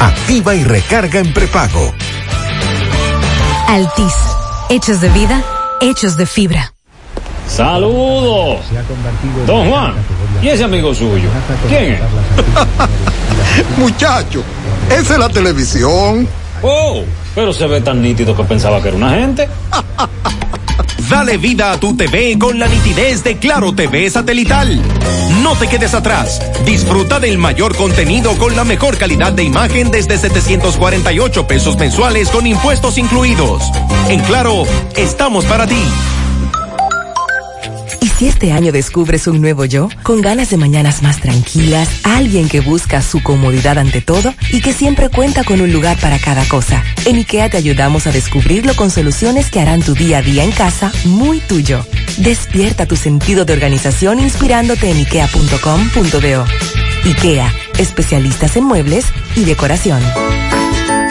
Activa y recarga en prepago. Altis. Hechos de vida, hechos de fibra. Saludos. Don Juan. ¿Y ese amigo suyo? ¿Quién es? Muchacho, esa es la televisión. Oh, pero se ve tan nítido que pensaba que era una gente. Dale vida a tu TV con la nitidez de Claro TV satelital. No te quedes atrás. Disfruta del mayor contenido con la mejor calidad de imagen desde 748 pesos mensuales con impuestos incluidos. En Claro, estamos para ti. ¿Y si este año descubres un nuevo yo? Con ganas de mañanas más tranquilas, alguien que busca su comodidad ante todo y que siempre cuenta con un lugar para cada cosa. En IKEA te ayudamos a descubrirlo con soluciones que harán tu día a día en casa muy tuyo. Despierta tu sentido de organización inspirándote en ikea.com.do. IKEA, especialistas en muebles y decoración.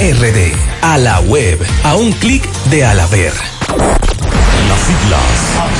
RD. A la web. A un clic de Alaber. Las siglas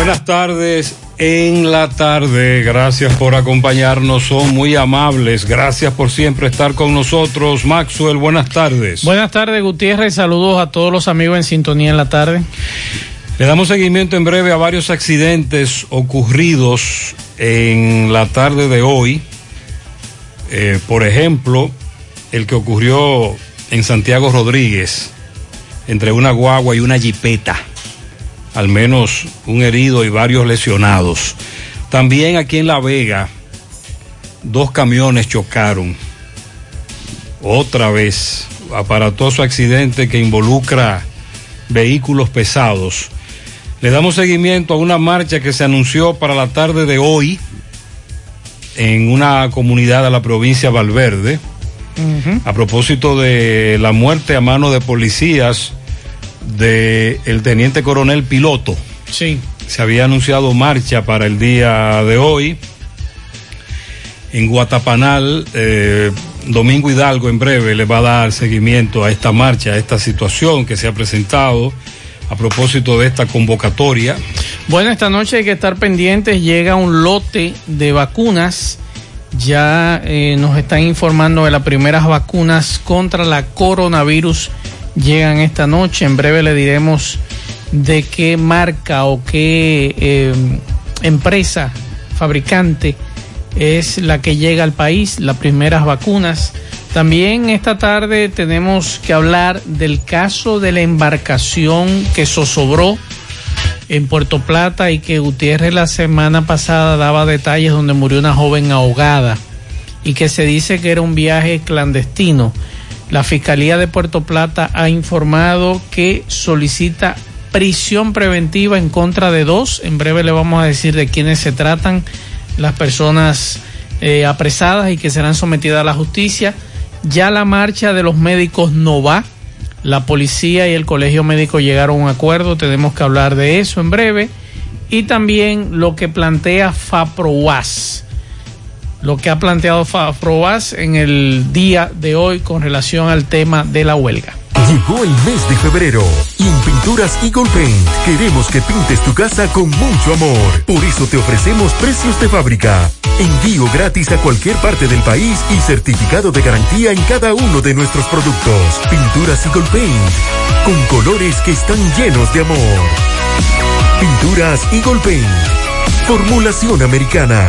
Buenas tardes en la tarde. Gracias por acompañarnos. Son muy amables. Gracias por siempre estar con nosotros. Maxwell, buenas tardes. Buenas tardes, Gutiérrez. Saludos a todos los amigos en sintonía en la tarde. Le damos seguimiento en breve a varios accidentes ocurridos en la tarde de hoy. Eh, por ejemplo, el que ocurrió en Santiago Rodríguez, entre una guagua y una jipeta al menos un herido y varios lesionados. También aquí en La Vega, dos camiones chocaron. Otra vez, aparatoso accidente que involucra vehículos pesados. Le damos seguimiento a una marcha que se anunció para la tarde de hoy en una comunidad de la provincia de Valverde, uh -huh. a propósito de la muerte a mano de policías de el teniente coronel piloto. Sí. Se había anunciado marcha para el día de hoy. En Guatapanal, eh, Domingo Hidalgo en breve le va a dar seguimiento a esta marcha, a esta situación que se ha presentado a propósito de esta convocatoria. Bueno, esta noche hay que estar pendientes, llega un lote de vacunas. Ya eh, nos están informando de las primeras vacunas contra la coronavirus llegan esta noche. En breve le diremos de qué marca o qué eh, empresa fabricante es la que llega al país, las primeras vacunas. También esta tarde tenemos que hablar del caso de la embarcación que zozobró en Puerto Plata y que Gutiérrez la semana pasada daba detalles donde murió una joven ahogada y que se dice que era un viaje clandestino. La Fiscalía de Puerto Plata ha informado que solicita prisión preventiva en contra de dos. En breve le vamos a decir de quiénes se tratan las personas eh, apresadas y que serán sometidas a la justicia. Ya la marcha de los médicos no va. La policía y el colegio médico llegaron a un acuerdo. Tenemos que hablar de eso en breve. Y también lo que plantea FAPROAS. Lo que ha planteado FAPROAS en el día de hoy con relación al tema de la huelga. Llegó el mes de febrero y en Pinturas Eagle Paint queremos que pintes tu casa con mucho amor. Por eso te ofrecemos precios de fábrica, envío gratis a cualquier parte del país y certificado de garantía en cada uno de nuestros productos. Pinturas Eagle Paint, con colores que están llenos de amor. Pinturas Eagle Paint, formulación americana.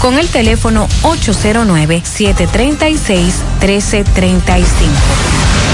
con el teléfono 809-736-1335.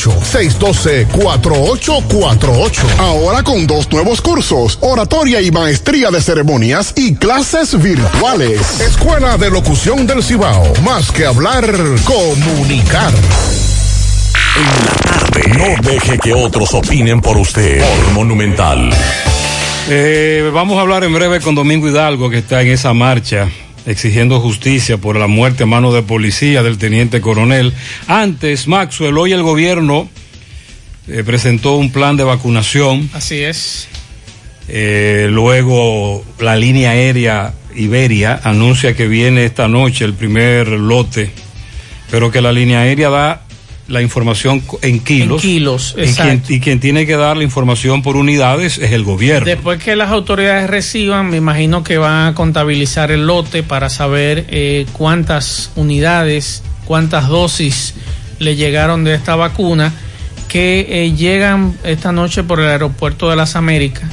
612-4848. Ahora con dos nuevos cursos, oratoria y maestría de ceremonias y clases virtuales. Escuela de Locución del Cibao. Más que hablar, comunicar. En la tarde. No deje que otros opinen por usted. Por Monumental. Eh, vamos a hablar en breve con Domingo Hidalgo, que está en esa marcha exigiendo justicia por la muerte a mano de policía del teniente coronel. Antes, Maxwell, hoy el gobierno eh, presentó un plan de vacunación. Así es. Eh, luego la línea aérea Iberia anuncia que viene esta noche el primer lote, pero que la línea aérea da la información en kilos. En kilos, y quien, y quien, tiene que dar la información por unidades es el gobierno. Después que las autoridades reciban, me imagino que van a contabilizar el lote para saber eh, cuántas unidades, cuántas dosis le llegaron de esta vacuna que eh, llegan esta noche por el aeropuerto de las Américas.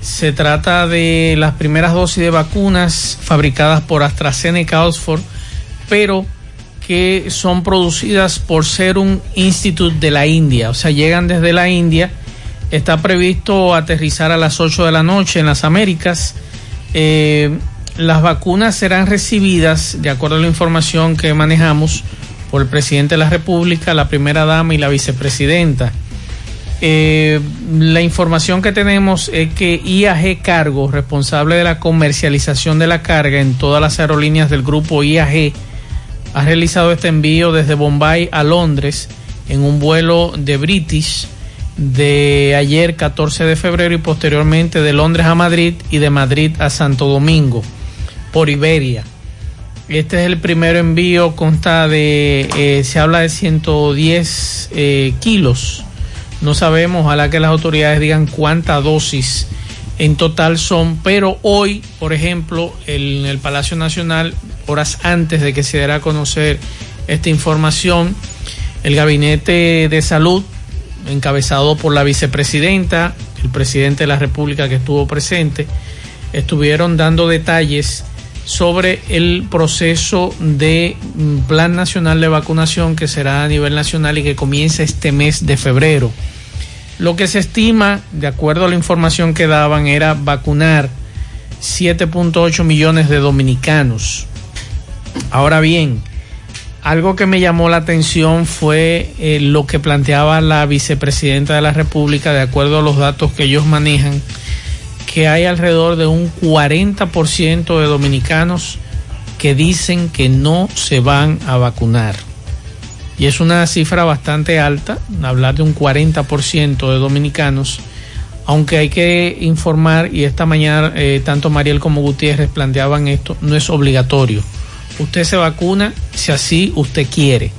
Se trata de las primeras dosis de vacunas fabricadas por AstraZeneca Oxford, pero que son producidas por Serum Institute de la India, o sea, llegan desde la India. Está previsto aterrizar a las 8 de la noche en las Américas. Eh, las vacunas serán recibidas, de acuerdo a la información que manejamos, por el presidente de la República, la primera dama y la vicepresidenta. Eh, la información que tenemos es que IAG Cargo, responsable de la comercialización de la carga en todas las aerolíneas del grupo IAG, ha realizado este envío desde Bombay a Londres en un vuelo de British de ayer 14 de febrero y posteriormente de Londres a Madrid y de Madrid a Santo Domingo por Iberia. Este es el primer envío, consta de, eh, se habla de 110 eh, kilos. No sabemos, ojalá que las autoridades digan cuántas dosis en total son, pero hoy, por ejemplo, en el Palacio Nacional, horas antes de que se diera a conocer esta información, el Gabinete de Salud, encabezado por la vicepresidenta, el presidente de la República que estuvo presente, estuvieron dando detalles sobre el proceso de mm, Plan Nacional de Vacunación que será a nivel nacional y que comienza este mes de febrero. Lo que se estima, de acuerdo a la información que daban, era vacunar 7.8 millones de dominicanos. Ahora bien, algo que me llamó la atención fue eh, lo que planteaba la vicepresidenta de la República, de acuerdo a los datos que ellos manejan, que hay alrededor de un 40% de dominicanos que dicen que no se van a vacunar. Y es una cifra bastante alta, hablar de un 40% de dominicanos, aunque hay que informar, y esta mañana eh, tanto Mariel como Gutiérrez planteaban esto, no es obligatorio. Usted se vacuna si así usted quiere.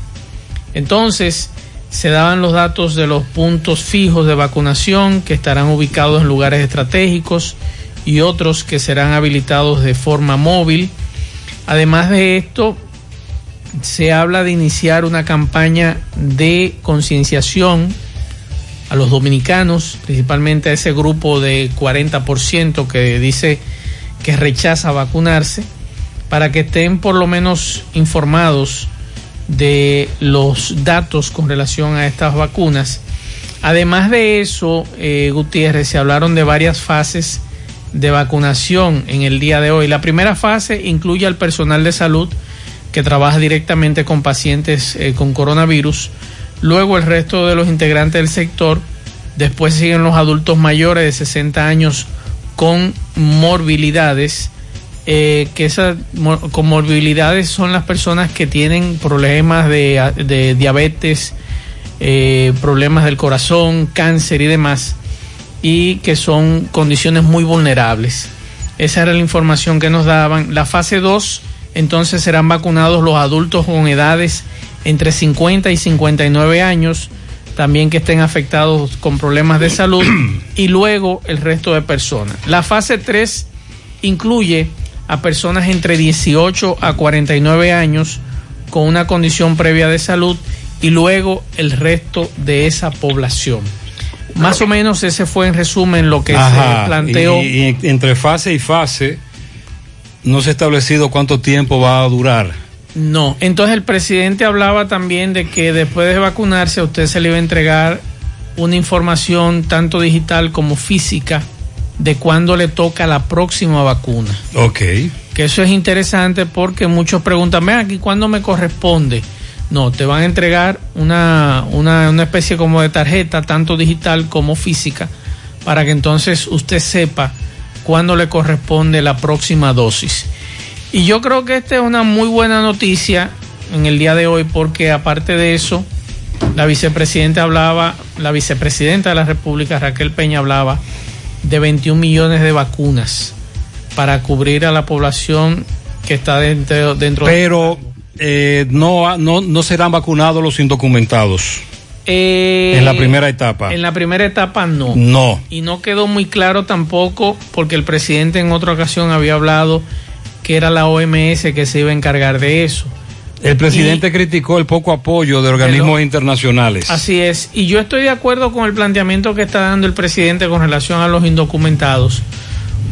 Entonces, se daban los datos de los puntos fijos de vacunación que estarán ubicados en lugares estratégicos y otros que serán habilitados de forma móvil. Además de esto, se habla de iniciar una campaña de concienciación a los dominicanos, principalmente a ese grupo de 40% que dice que rechaza vacunarse, para que estén por lo menos informados de los datos con relación a estas vacunas. Además de eso, eh, Gutiérrez, se hablaron de varias fases de vacunación en el día de hoy. La primera fase incluye al personal de salud que trabaja directamente con pacientes eh, con coronavirus, luego el resto de los integrantes del sector, después siguen los adultos mayores de 60 años con morbilidades eh, que esas comorbilidades son las personas que tienen problemas de, diabetes, eh, problemas del corazón, cáncer y demás, y que son condiciones muy vulnerables. Esa era la información que nos daban. La fase 2, entonces serán vacunados los adultos con edades entre 50 y 59 años, también que estén afectados con problemas de salud, y luego el resto de personas. La fase 3 incluye a personas entre 18 a 49 años con una condición previa de salud y luego el resto de esa población. Más o menos ese fue en resumen lo que se planteó. Y, entre fase y fase no se ha establecido cuánto tiempo va a durar. No, entonces el presidente hablaba también de que después de vacunarse a usted se le iba a entregar una información tanto digital como física de cuándo le toca la próxima vacuna. Ok. Que eso es interesante porque muchos preguntan, ven aquí, ¿cuándo me corresponde? No, te van a entregar una, una, una especie como de tarjeta, tanto digital como física, para que entonces usted sepa cuándo le corresponde la próxima dosis. Y yo creo que esta es una muy buena noticia en el día de hoy porque aparte de eso, la vicepresidenta hablaba, la vicepresidenta de la República, Raquel Peña, hablaba de 21 millones de vacunas para cubrir a la población que está dentro, dentro pero eh, no, no, no serán vacunados los indocumentados eh, en la primera etapa. en la primera etapa no. No. Y no quedó muy claro tampoco porque el presidente en otra ocasión había hablado que era la OMS que se iba a encargar de eso. El presidente criticó el poco apoyo de organismos internacionales. Así es, y yo estoy de acuerdo con el planteamiento que está dando el presidente con relación a los indocumentados,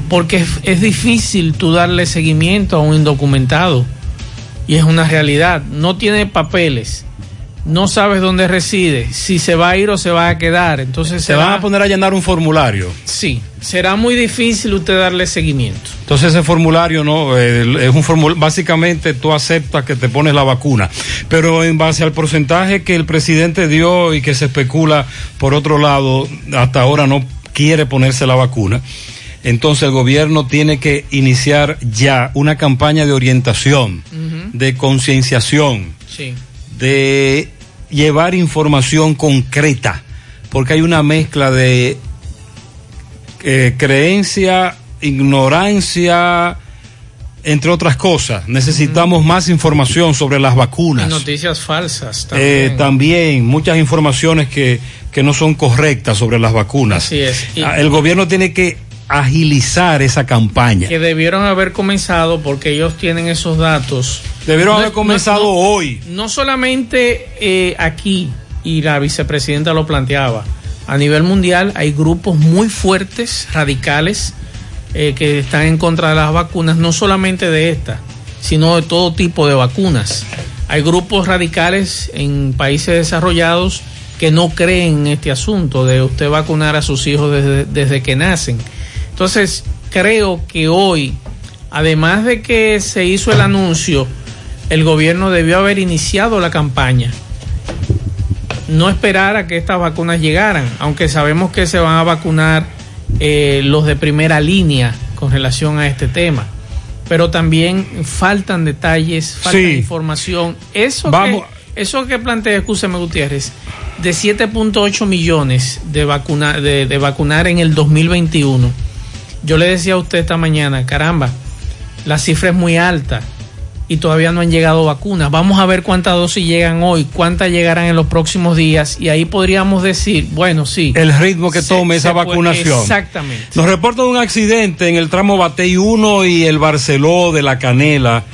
porque es, es difícil tú darle seguimiento a un indocumentado, y es una realidad, no tiene papeles, no sabes dónde reside, si se va a ir o se va a quedar. Entonces se van a poner a llenar un formulario. Sí, será muy difícil usted darle seguimiento. Entonces ese formulario no eh, es un formulario, básicamente tú aceptas que te pones la vacuna, pero en base al porcentaje que el presidente dio y que se especula por otro lado, hasta ahora no quiere ponerse la vacuna. Entonces el gobierno tiene que iniciar ya una campaña de orientación, de concienciación, sí. De llevar información concreta, porque hay una mezcla de eh, creencia, ignorancia entre otras cosas. Necesitamos más información sobre las vacunas. Y noticias falsas también. Eh, también muchas informaciones que, que, no son correctas sobre las vacunas. Así es. Ah, El gobierno tiene que agilizar esa campaña. Que debieron haber comenzado porque ellos tienen esos datos. Debieron haber comenzado no, hoy. No solamente eh, aquí, y la vicepresidenta lo planteaba, a nivel mundial hay grupos muy fuertes, radicales, eh, que están en contra de las vacunas, no solamente de esta, sino de todo tipo de vacunas. Hay grupos radicales en países desarrollados que no creen en este asunto de usted vacunar a sus hijos desde, desde que nacen. Entonces, creo que hoy, además de que se hizo el anuncio, el gobierno debió haber iniciado la campaña. No esperar a que estas vacunas llegaran, aunque sabemos que se van a vacunar eh, los de primera línea con relación a este tema. Pero también faltan detalles, falta Sí. información. Eso Vamos. que, eso que plantea, escúcheme Gutiérrez, de 7.8 millones de, vacuna, de, de vacunar en el 2021. Yo le decía a usted esta mañana, caramba, la cifra es muy alta y todavía no han llegado vacunas. Vamos a ver cuántas dosis llegan hoy, cuántas llegarán en los próximos días y ahí podríamos decir, bueno, sí. El ritmo que Se- tome esa se puede- vacunación. Exactamente. Nos reportan un accidente en el tramo Batey 1 y el Barceló de la Canela,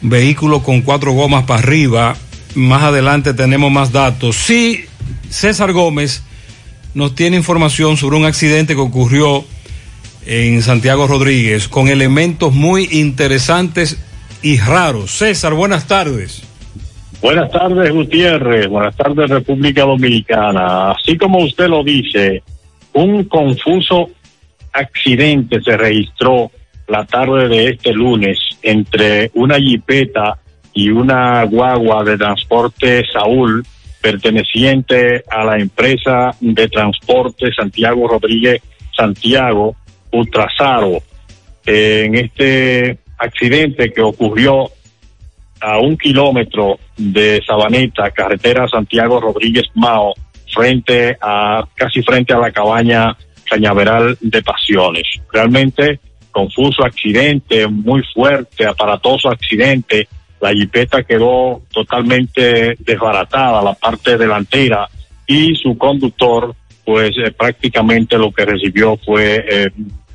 vehículo con cuatro gomas para arriba. Más adelante tenemos más datos. Sí, César Gómez nos tiene información sobre un accidente que ocurrió en Santiago Rodríguez con elementos muy interesantes y raros. César, buenas tardes. Buenas tardes, Gutiérrez. Buenas tardes, República Dominicana. Así como usted lo dice, un confuso accidente se registró la tarde de este lunes entre una jipeta y una guagua de transporte Saúl perteneciente a la empresa de transporte Santiago Rodríguez Santiago Ultrasaro. En este accidente que ocurrió a un kilómetro de Sabaneta, carretera Santiago Rodríguez Mao, frente a, casi frente a la cabaña Cañaveral de Pasiones. Realmente confuso accidente, muy fuerte, aparatoso accidente. La jipeta quedó totalmente desbaratada, la parte delantera, y su conductor, pues eh, prácticamente lo que recibió fue eh,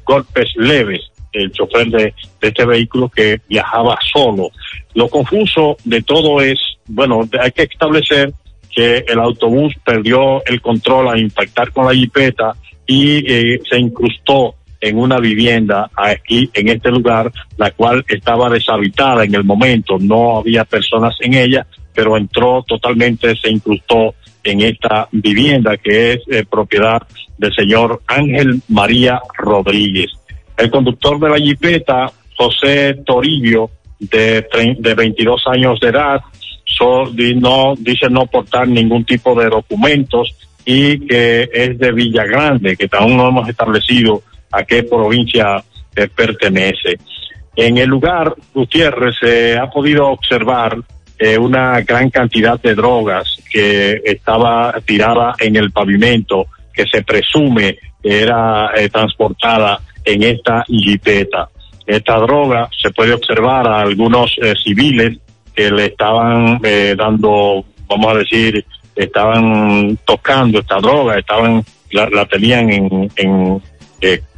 golpes leves el chofer de, de este vehículo que viajaba solo. Lo confuso de todo es, bueno, hay que establecer que el autobús perdió el control al impactar con la jipeta y eh, se incrustó en una vivienda aquí en este lugar, la cual estaba deshabitada en el momento, no había personas en ella, pero entró totalmente, se incrustó en esta vivienda que es eh, propiedad del señor Ángel María Rodríguez. El conductor de la jipeta, José Torillo, de, de 22 años de edad, so- no, dice no portar ningún tipo de documentos y que es de Villa Grande, que aún no hemos establecido a qué provincia eh, pertenece. En el lugar, Gutiérrez, se ha podido observar una gran cantidad de drogas que estaba tirada en el pavimento, que se presume era eh, transportada en esta jipeta. Esta droga se puede observar a algunos eh, civiles que le estaban eh, dando, vamos a decir, estaban tocando esta droga, estaban la, la tenían en, en,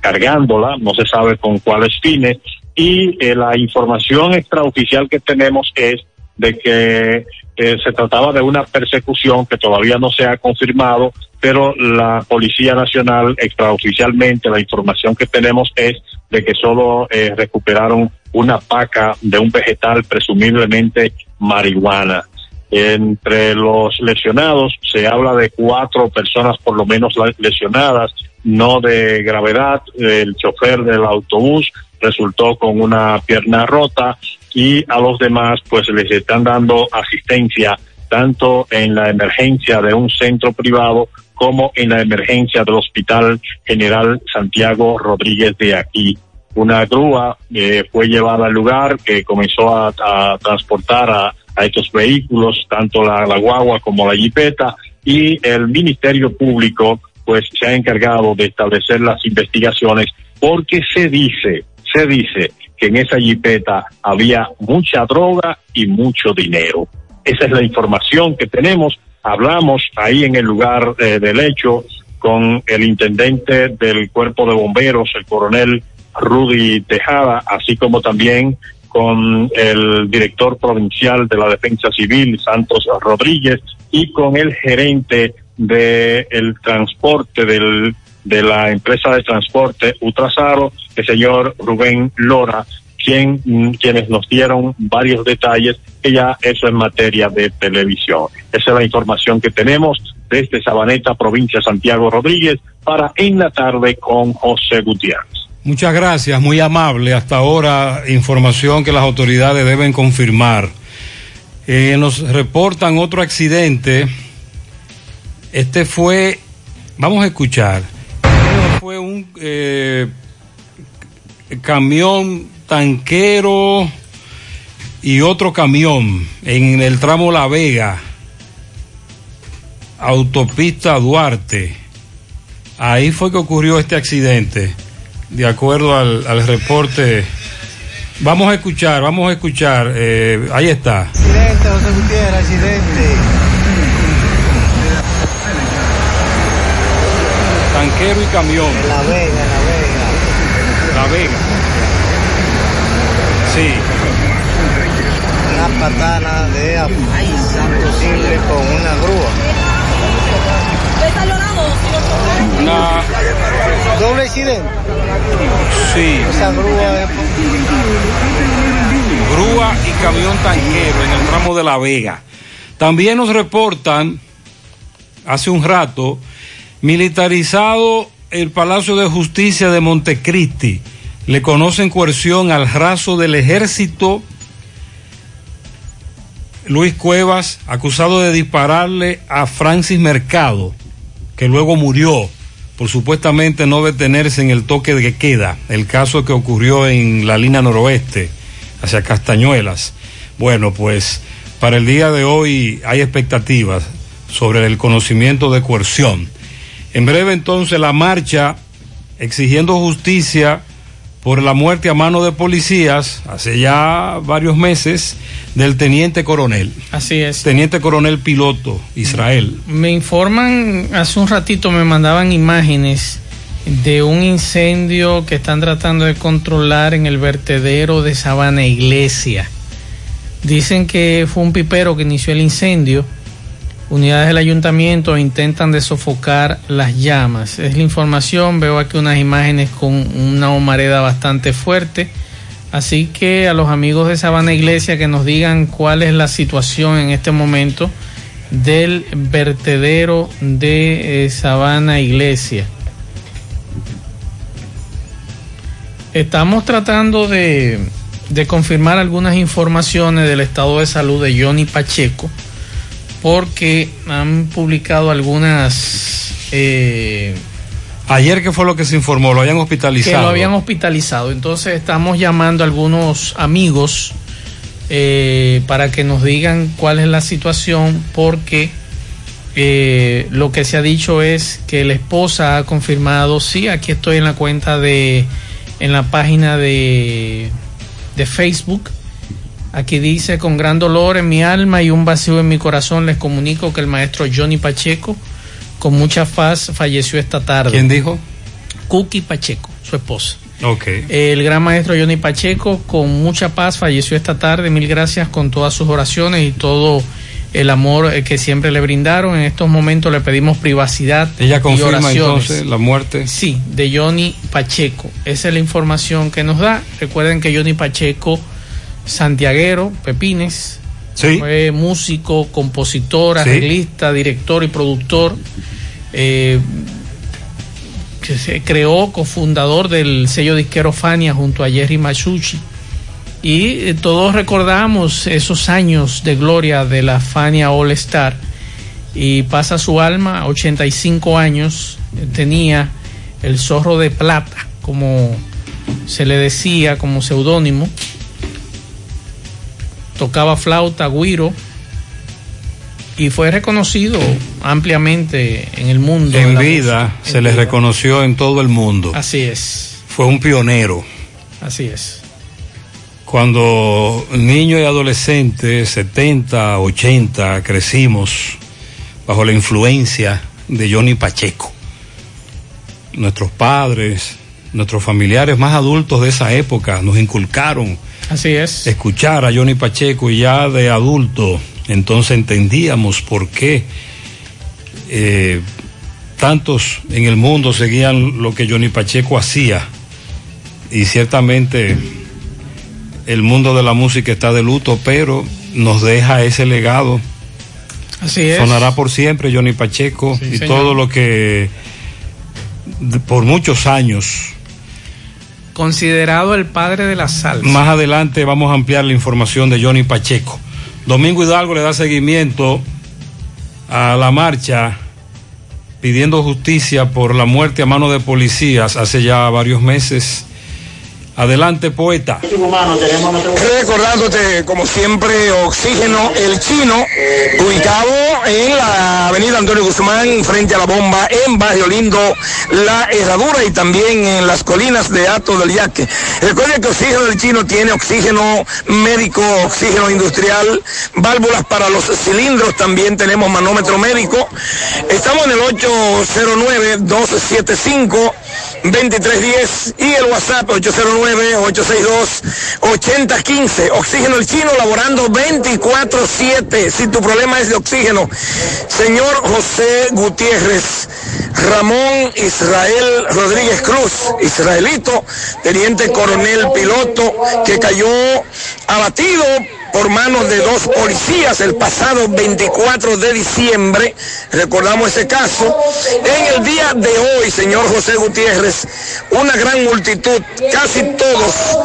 cargándola, no se sabe con cuáles fines, y la información extraoficial que tenemos es de que eh, se trataba de una persecución que todavía no se ha confirmado, pero la Policía Nacional extraoficialmente la información que tenemos es de que solo eh, recuperaron una paca de un vegetal presumiblemente marihuana. Entre los lesionados se habla de cuatro personas por lo menos lesionadas, no de gravedad. El chofer del autobús resultó con una pierna rota y a los demás pues les están dando asistencia tanto en la emergencia de un centro privado como en la emergencia del Hospital General Santiago Rodríguez de aquí. Una grúa eh, fue llevada al lugar que comenzó a, transportar a, a estos vehículos, tanto la, la guagua como la jipeta, y el Ministerio Público pues se ha encargado de establecer las investigaciones porque se dice, se dice que en esa jipeta había mucha droga y mucho dinero. Esa es la información que tenemos. Hablamos ahí en el lugar eh, del hecho con el intendente del cuerpo de bomberos, el coronel Rudy Tejada, así como también con el director provincial de la Defensa Civil, Santos Rodríguez, y con el gerente del el transporte del, de la empresa de transporte Ultrasaro, el señor Rubén Lora, quien, mm, quienes nos dieron varios detalles, que ya eso es materia de televisión. Esa es la información que tenemos desde Sabaneta, provincia Santiago Rodríguez, para En la Tarde con José Gutiérrez. Muchas gracias, muy amable. Hasta ahora, información que las autoridades deben confirmar. Eh, nos reportan otro accidente. Este fue, vamos a escuchar, fue un eh, camión tanquero y otro camión en el tramo La Vega, autopista Duarte. Ahí fue que ocurrió este accidente de acuerdo al, reporte. Vamos a escuchar, vamos a escuchar. Eh, ahí está. Accidente, José Gutiérrez, accidente. Tanquero y camión. En la Vega, en la Vega. La Vega. Sí. Una patana de posible con una grúa. Una... Doble accidente. Sí. Esa grúa es... Grúa y camión tanquero en el tramo de La Vega. También nos reportan hace un rato militarizado el Palacio de Justicia de Montecristi. Le conocen coerción al raso del ejército. Luis Cuevas, acusado de dispararle a Francis Mercado que luego murió por supuestamente no detenerse en el toque de queda, el caso que ocurrió en la línea noroeste, hacia Castañuelas. Bueno, pues para el día de hoy hay expectativas sobre el conocimiento de coerción. En breve entonces la marcha exigiendo justicia por la muerte a mano de policías hace ya varios meses del teniente coronel. Así es. Teniente coronel piloto, Israel. Me informan, hace un ratito me mandaban imágenes de un incendio que están tratando de controlar en el vertedero de Sabana Iglesia. Dicen que fue un pipero que inició el incendio. Unidades del ayuntamiento intentan de sofocar las llamas. Es la información. Veo aquí unas imágenes con una humareda bastante fuerte. Así que a los amigos de Sabana Iglesia que nos digan cuál es la situación en este momento del vertedero de eh, Sabana Iglesia. Estamos tratando de, de confirmar algunas informaciones del estado de salud de Johnny Pacheco porque han publicado algunas... Eh, Ayer, ¿qué fue lo que se informó? ¿Lo habían hospitalizado? Que lo habían hospitalizado. Entonces estamos llamando a algunos amigos eh, para que nos digan cuál es la situación, porque eh, lo que se ha dicho es que la esposa ha confirmado, sí, aquí estoy en la cuenta de, en la página de, de Facebook. Aquí dice, con gran dolor en mi alma y un vacío en mi corazón, les comunico que el maestro Johnny Pacheco con mucha paz falleció esta tarde. ¿Quién dijo? Cookie Pacheco, su esposa. Ok. El gran maestro Johnny Pacheco, con mucha paz, falleció esta tarde. Mil gracias con todas sus oraciones y todo el amor que siempre le brindaron. En estos momentos le pedimos privacidad. ¿Ella confirma entonces la muerte? Sí, de Johnny Pacheco. Esa es la información que nos da. Recuerden que Johnny Pacheco, santiaguero, Pepines, Sí. Fue músico, compositor, arreglista, sí. director y productor. Eh, que se creó, cofundador del sello disquero Fania junto a Jerry Machucci. Y eh, todos recordamos esos años de gloria de la Fania All Star. Y pasa su alma, 85 años, tenía el zorro de plata, como se le decía, como seudónimo tocaba flauta, guiro y fue reconocido ampliamente en el mundo. En vida música. se en le vida. reconoció en todo el mundo. Así es. Fue un pionero. Así es. Cuando niños y adolescentes, 70, 80, crecimos bajo la influencia de Johnny Pacheco. Nuestros padres, nuestros familiares más adultos de esa época nos inculcaron Así es. escuchar a Johnny Pacheco y ya de adulto, entonces entendíamos por qué eh, tantos en el mundo seguían lo que Johnny Pacheco hacía. Y ciertamente el mundo de la música está de luto, pero nos deja ese legado. Así es. Sonará por siempre Johnny Pacheco Sí, y señor. todo lo que por muchos años Considerado el padre de la salsa. Más adelante vamos a ampliar la información de Johnny Pacheco. Domingo Hidalgo le da seguimiento a la marcha pidiendo justicia por la muerte a mano de policías hace ya varios meses. Adelante, poeta. Recordándote, como siempre, Oxígeno El Chino, ubicado en la avenida Antonio Guzmán, frente a la bomba, en Barrio Lindo, La Herradura y también en las colinas de Ato del Yaque. Recuerden que Oxígeno El Chino tiene oxígeno médico, oxígeno industrial, válvulas para los cilindros, también tenemos manómetro médico. Estamos en el 809-275. 2310 y el WhatsApp 809-862-8015. Oxígeno el chino laborando 24-7. Si tu problema es de oxígeno, señor José Gutiérrez, Ramón Israel Rodríguez Cruz, israelito, teniente coronel piloto, que cayó abatido por manos de dos policías el pasado 24 de diciembre. Recordamos ese caso. En el día de hoy, señor José Gutiérrez, una gran multitud, casi todos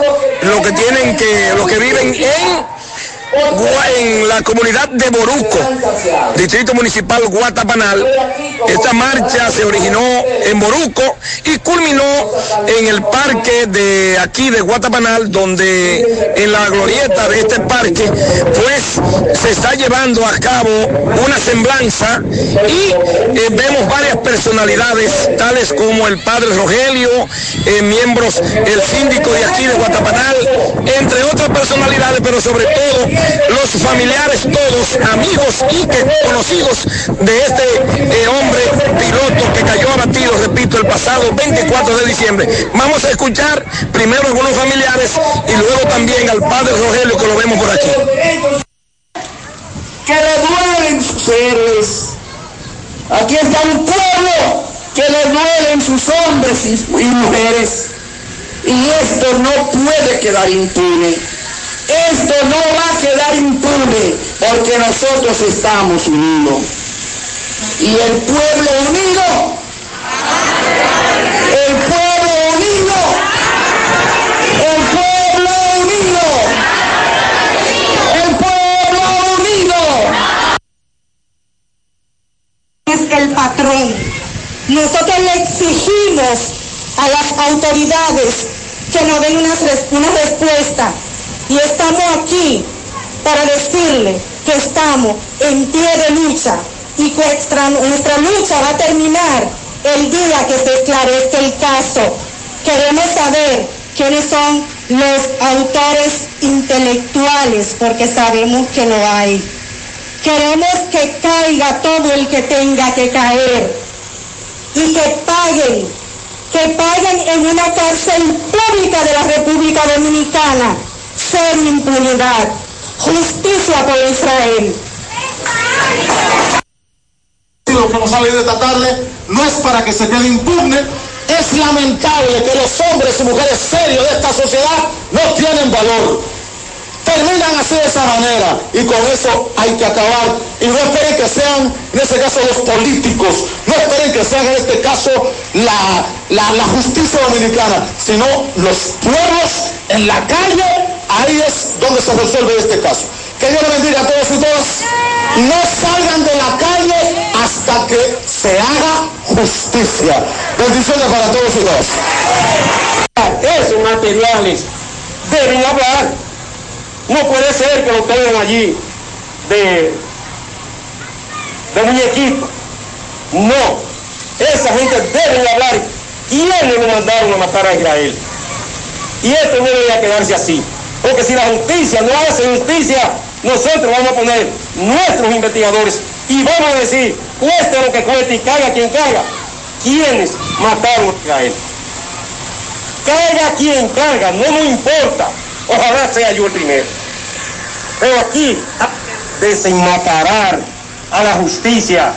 los que tienen que, los que viven en en la comunidad de Boruco, Distrito Municipal Guatapanal. Esta marcha se originó en Boruco y culminó en el parque de aquí de Guatapanal, donde en la glorieta de este parque, pues se está llevando a cabo una semblanza y eh, vemos varias personalidades, tales como el padre Rogelio, eh, miembros, el síndico de aquí de Guatapanal, entre otras personalidades, pero sobre todo los familiares todos, amigos y conocidos de este eh, hombre piloto que cayó abatido, repito, el pasado 24 de diciembre. Vamos a escuchar primero a algunos familiares y luego también al padre Rogelio que lo vemos por aquí. que le duelen sus héroes. Aquí está un pueblo que le duelen sus hombres y mujeres. Y esto no puede quedar impune. Esto no va a quedar impune porque nosotros estamos unidos. Y el pueblo unido, el pueblo unido, el pueblo unido, el pueblo unido. es el patrón. Nosotros le exigimos a las autoridades que nos den una, una respuesta y estamos aquí para decirle que estamos en pie de lucha y que nuestra, lucha va a terminar el día que se esclarezca el caso. Queremos saber quiénes son los autores intelectuales porque sabemos que no hay. Queremos que caiga todo el que tenga que caer y que paguen, que paguen en una cárcel pública de la República Dominicana, cero impunidad, justicia por Israel. Lo que hemos salido esta tarde no es para que se quede impune. Es lamentable que los hombres y mujeres serios de esta sociedad no tienen valor. Terminan así de esa manera y con eso hay que acabar. Y no esperen que sean, en este caso, los políticos, no esperen que sean en este caso la, la, la justicia dominicana, sino los pueblos en la calle, ahí es donde se resuelve este caso. Que Dios le bendiga a todos y todas. No salgan de la calle hasta que se haga justicia. Bendiciones para todos y todas. Esos materiales deben hablar. No puede ser que lo tengan allí de, de muñequito. No. Esa gente debe hablar. ¿Quiénes lo mandaron a matar a Israel? Y esto no debería quedarse así. Porque si la justicia no hace justicia, nosotros vamos a poner nuestros investigadores y vamos a decir, cueste lo que cueste y caiga quien caiga. ¿Quiénes mataron a él? Caiga quien caiga, no nos importa. Ojalá sea yo el primero. Pero aquí, desenmascarar a la justicia.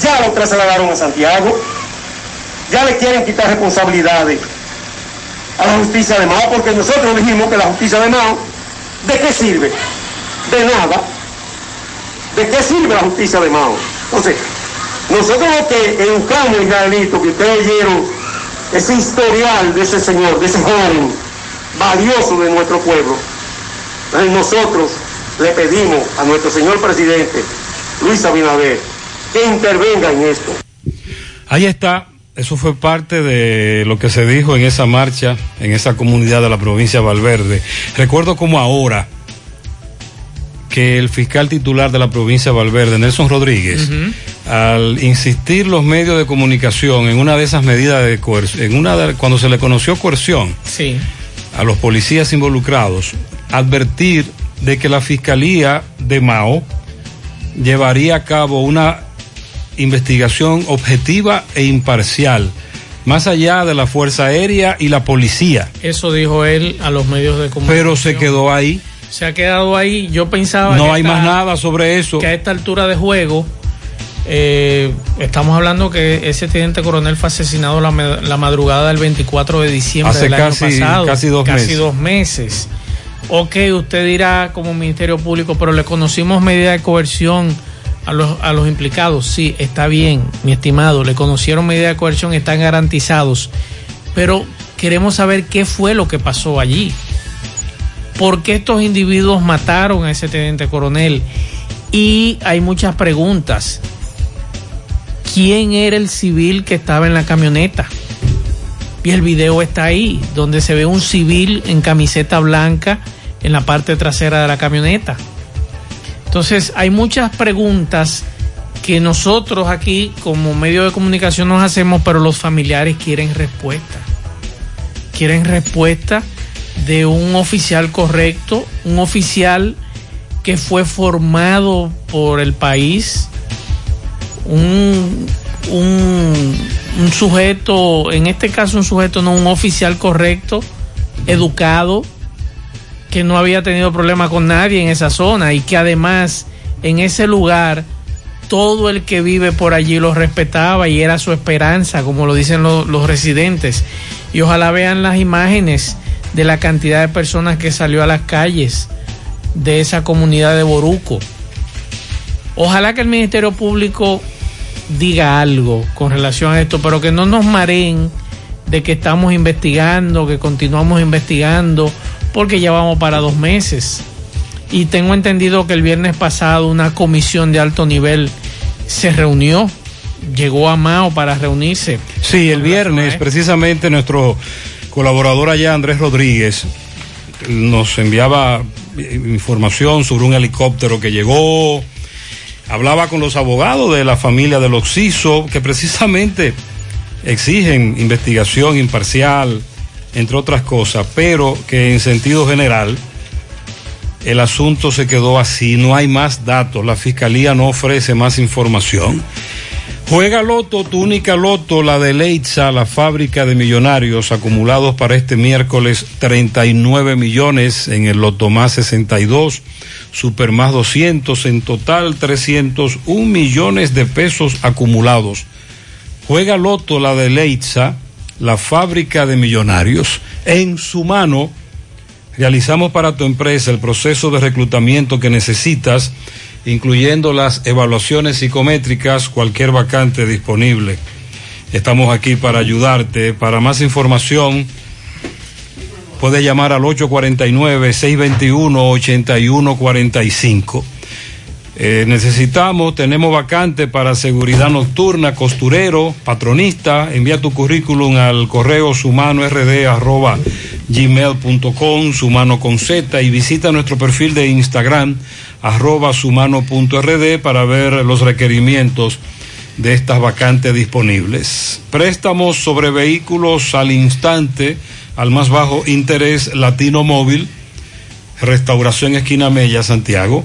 Ya lo trasladaron a Santiago. Ya le quieren quitar responsabilidades a la justicia de Mao, porque nosotros dijimos que la justicia de Mao, ¿de qué sirve? De nada. ¿De qué sirve la justicia de Mao? Entonces, nosotros lo que educamos, israelitos, que ustedes oyeron ese historial de ese señor, de ese joven valioso de nuestro pueblo, nosotros le pedimos a nuestro señor presidente, Luis Abinader, que intervenga en esto. Ahí está, eso fue parte de lo que se dijo en esa marcha, en esa comunidad de la provincia de Valverde. Recuerdo como ahora que el fiscal titular de la provincia de Valverde, Nelson Rodríguez, al insistir los medios de comunicación en una de esas medidas de coerción, en una de, cuando se le conoció coerción sí. a los policías involucrados, advertir de que la fiscalía de Mao llevaría a cabo una investigación objetiva e imparcial, más allá de la Fuerza Aérea y la policía. Eso dijo él a los medios de comunicación. Pero se quedó ahí. Se ha quedado ahí. Yo pensaba. No que hay esta- más nada sobre eso. Que a esta altura de juego. eh, estamos hablando que ese teniente coronel fue asesinado la, la madrugada del 24 de diciembre Hace del casi- año pasado. casi dos meses. dos meses. Ok, usted dirá como Ministerio Público, pero le conocimos medida de coerción a los, a los implicados. Sí, está bien, mi estimado, le conocieron medida de coerción, están garantizados. Pero queremos saber qué fue lo que pasó allí. ¿Por qué estos individuos mataron a ese teniente coronel? Y hay muchas preguntas. ¿Quién era el civil que estaba en la camioneta? Y el video está ahí, donde se ve un civil en camiseta blanca en la parte trasera de la camioneta. Entonces, hay muchas preguntas que nosotros aquí como medio de comunicación nos hacemos, pero los familiares quieren respuesta. Quieren respuesta de un oficial correcto, un oficial que fue formado por el país, un, un, sujeto, en este caso un sujeto, no un oficial correcto, educado, que no había tenido problema con nadie en esa zona y que además en ese lugar todo el que vive por allí lo respetaba y era su esperanza, como lo dicen lo- los residentes. Y ojalá vean las imágenes de la cantidad de personas que salió a las calles de esa comunidad de Boruco. Ojalá que el Ministerio Público diga algo con relación a esto, pero que no nos mareen de que estamos investigando, que continuamos investigando, porque ya vamos para dos meses. Y tengo entendido que el viernes pasado una comisión de alto nivel se reunió, llegó a Mao para reunirse. Sí, el viernes precisamente nuestro colaborador allá, Andrés Rodríguez, nos enviaba eh, información sobre un helicóptero que llegó, hablaba con los abogados de la familia del Oxiso, que precisamente exigen investigación imparcial, entre otras cosas, pero que en sentido general el asunto se quedó así, no hay más datos, la fiscalía no ofrece más información. Juega Loto, tu única Loto, la de Leitza, la fábrica de millonarios acumulados para este miércoles 39 millones en el Loto más 62, Super más 200, en total 301 millones de pesos acumulados. Juega Loto, la de Leitza, la fábrica de millonarios. En su mano, realizamos para tu empresa el proceso de reclutamiento que necesitas incluyendo las evaluaciones psicométricas, cualquier vacante disponible. Estamos aquí para ayudarte. Para más información, puedes llamar al 849-621-8145. Eh, necesitamos, tenemos vacante para seguridad nocturna, costurero, patronista. Envía tu currículum al correo sumano rd arroba gmail.com, sumano con z y visita nuestro perfil de Instagram arroba sumano.rd para ver los requerimientos de estas vacantes disponibles. Préstamos sobre vehículos al instante, al más bajo interés Latino Móvil. Restauración Esquina Mella, Santiago.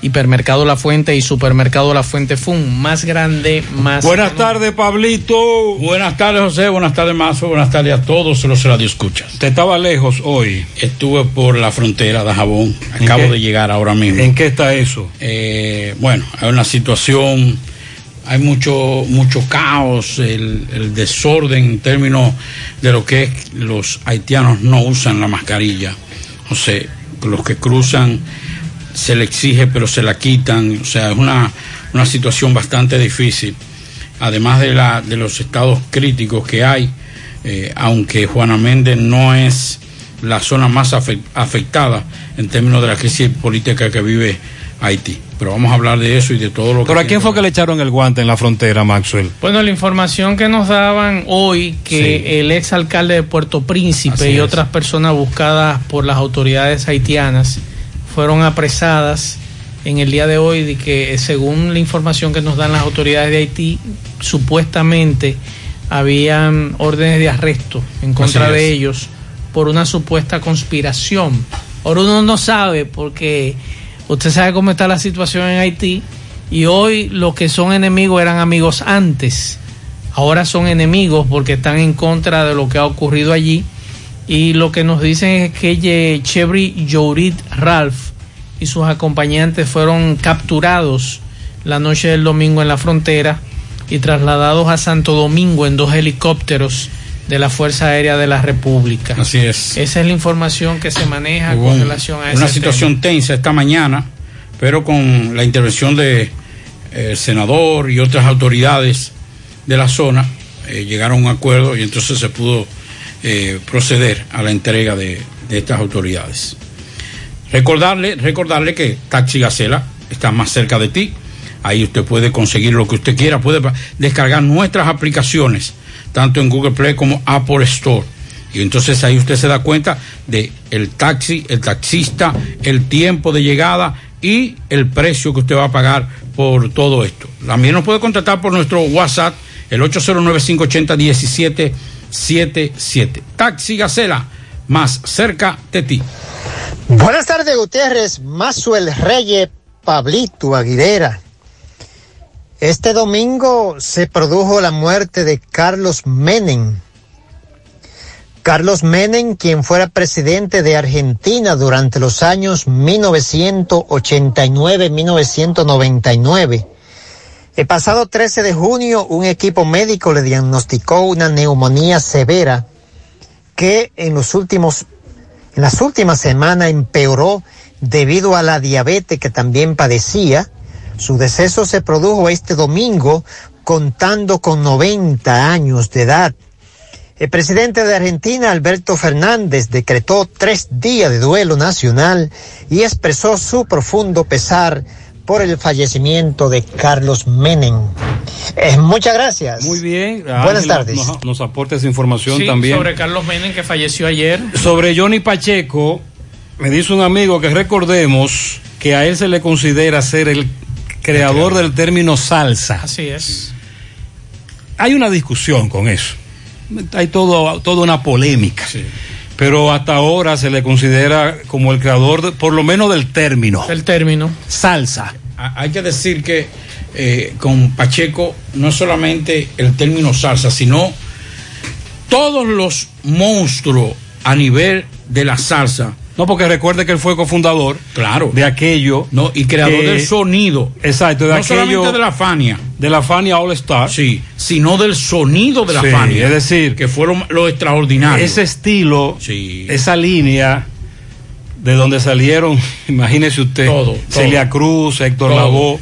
Hipermercado La Fuente y Supermercado La Fuente Fun, más grande, más. Buenas tardes, Pablito. Buenas tardes, José. Buenas tardes, Mazo. Buenas tardes a todos los radioescuchas. Te estaba lejos hoy. Estuve por la frontera de Jabón. Acabo de llegar ahora mismo. ¿En qué está eso? Eh, bueno, hay una situación. Hay mucho, mucho caos, el, el desorden en términos de lo que es los haitianos no usan la mascarilla. O sea, los que cruzan se le exige pero se la quitan, o sea, es una, una situación bastante difícil, además de, la, de los estados críticos que hay, eh, aunque Juana Méndez no es la zona más afectada en términos de la crisis política que vive Haití. Pero vamos a hablar de eso y de todo lo que... ¿Pero a quién fue que le echaron el guante en la frontera, Maxwell? Bueno, la información que nos daban hoy, que sí. el ex alcalde de Puerto Príncipe Así y es. otras personas buscadas por las autoridades haitianas, fueron apresadas en el día de hoy de que según la información que nos dan las autoridades de Haití, supuestamente habían órdenes de arresto en contra de ellos por una supuesta conspiración. Ahora uno no sabe porque usted sabe cómo está la situación en Haití y hoy los que son enemigos eran amigos antes. Ahora son enemigos porque están en contra de lo que ha ocurrido allí y lo que nos dicen es que Chevry Jourit Ralph y sus acompañantes fueron capturados la noche del domingo en la frontera y trasladados a Santo Domingo en dos helicópteros de la Fuerza Aérea de la República. Así es. Esa es la información que se maneja Hubo con relación a Una situación tema. tensa esta mañana, pero con la intervención de, eh, senador y otras autoridades de la zona, eh, llegaron a un acuerdo y entonces se pudo eh, proceder a la entrega de, estas autoridades. Recordarle, recordarle que Taxi Gacela está más cerca de ti. Ahí usted puede conseguir lo que usted quiera, puede descargar nuestras aplicaciones, tanto en Google Play como Apple Store. Y entonces ahí usted se da cuenta de el taxi, el taxista, el tiempo de llegada y el precio que usted va a pagar por todo esto. También nos puede contactar por nuestro WhatsApp, el 809-580-1777. Taxi Gacela, más cerca de ti. Buenas tardes, Gutiérrez, Mazuel Reyes, Pablito Aguilera. Este domingo se produjo la muerte de Carlos Menem. Carlos Menem, quien fuera presidente de Argentina durante los años 1989-1999. El pasado 13 de junio, un equipo médico le diagnosticó una neumonía severa que en los últimos en las últimas semanas empeoró debido a la diabetes que también padecía. Su deceso se produjo este domingo contando con 90 años de edad. El presidente de Argentina, Alberto Fernández, decretó tres días de duelo nacional y expresó su profundo pesar por el fallecimiento de Carlos Menem. Eh, muchas gracias. Muy bien. Buenas Ángel tardes. Nos, nos aporta esa información Sí, también. sobre Carlos Menem que falleció ayer. Sobre Johnny Pacheco, me dice un amigo que recordemos que a él se le considera ser el creador del término salsa. Así es. Hay una discusión con eso. Hay todo, toda una polémica. Pero hasta ahora se le considera como el creador, de- por lo menos del término. El término. Salsa. Ha- Hay que decir que eh, con Pacheco no es solamente el término salsa, sino todos los monstruos a nivel de la salsa. No, porque recuerde que él fue cofundador claro. de aquello. No, y creador que- del sonido. Exacto, de no aquello. solamente de la Fania. De la Fania All Star. Sí, sino del sonido de la Sí, Fania. es decir, que fueron lo extraordinario. Ese estilo, Sí. esa línea de donde salieron, imagínese usted, Todo, Celia Cruz, Héctor Todo. Lavoe,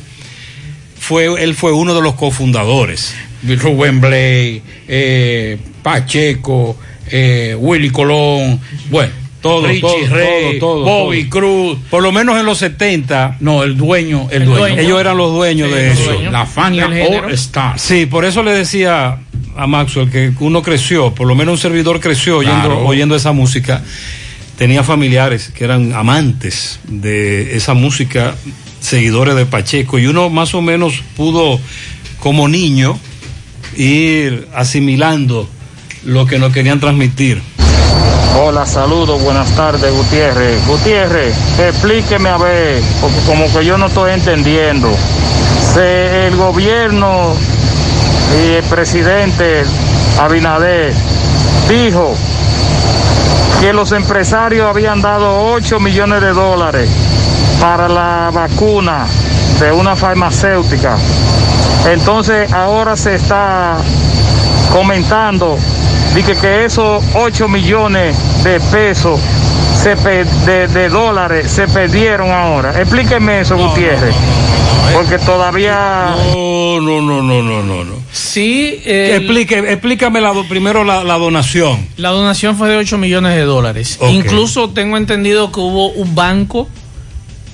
fue, él fue uno de los cofundadores. Rubén Blay, eh, Pacheco, eh, Willy Colón. Bueno, Todo, Richie todo, Ray, todo, todo, Bobby. Cruz. Por lo menos en los 70. No, el dueño, el, dueño. Ellos eran los dueños Sí, de eso. La Fania. All Stars. Sí, por eso le decía a Maxwell que uno creció, por lo menos un servidor creció oyendo, oyendo esa música. Tenía familiares que eran amantes de esa música, seguidores de Pacheco, y uno más o menos pudo, como niño, ir asimilando lo que nos querían transmitir. Hola, saludos, buenas tardes, Gutiérrez. Gutiérrez, explíqueme a ver, porque como que yo no estoy entendiendo. El gobierno y el presidente Abinader dijo que los empresarios habían dado 8 millones de dólares para la vacuna de una farmacéutica. Entonces ahora se está comentando de que, esos 8 millones de pesos se de, de dólares se perdieron ahora. Explíqueme eso, Gutiérrez. Porque todavía... No, no, no, no, no, no. no. Sí, Explique, explícame la, primero la, la donación. La donación fue de 8 millones de dólares. Incluso tengo entendido que hubo un banco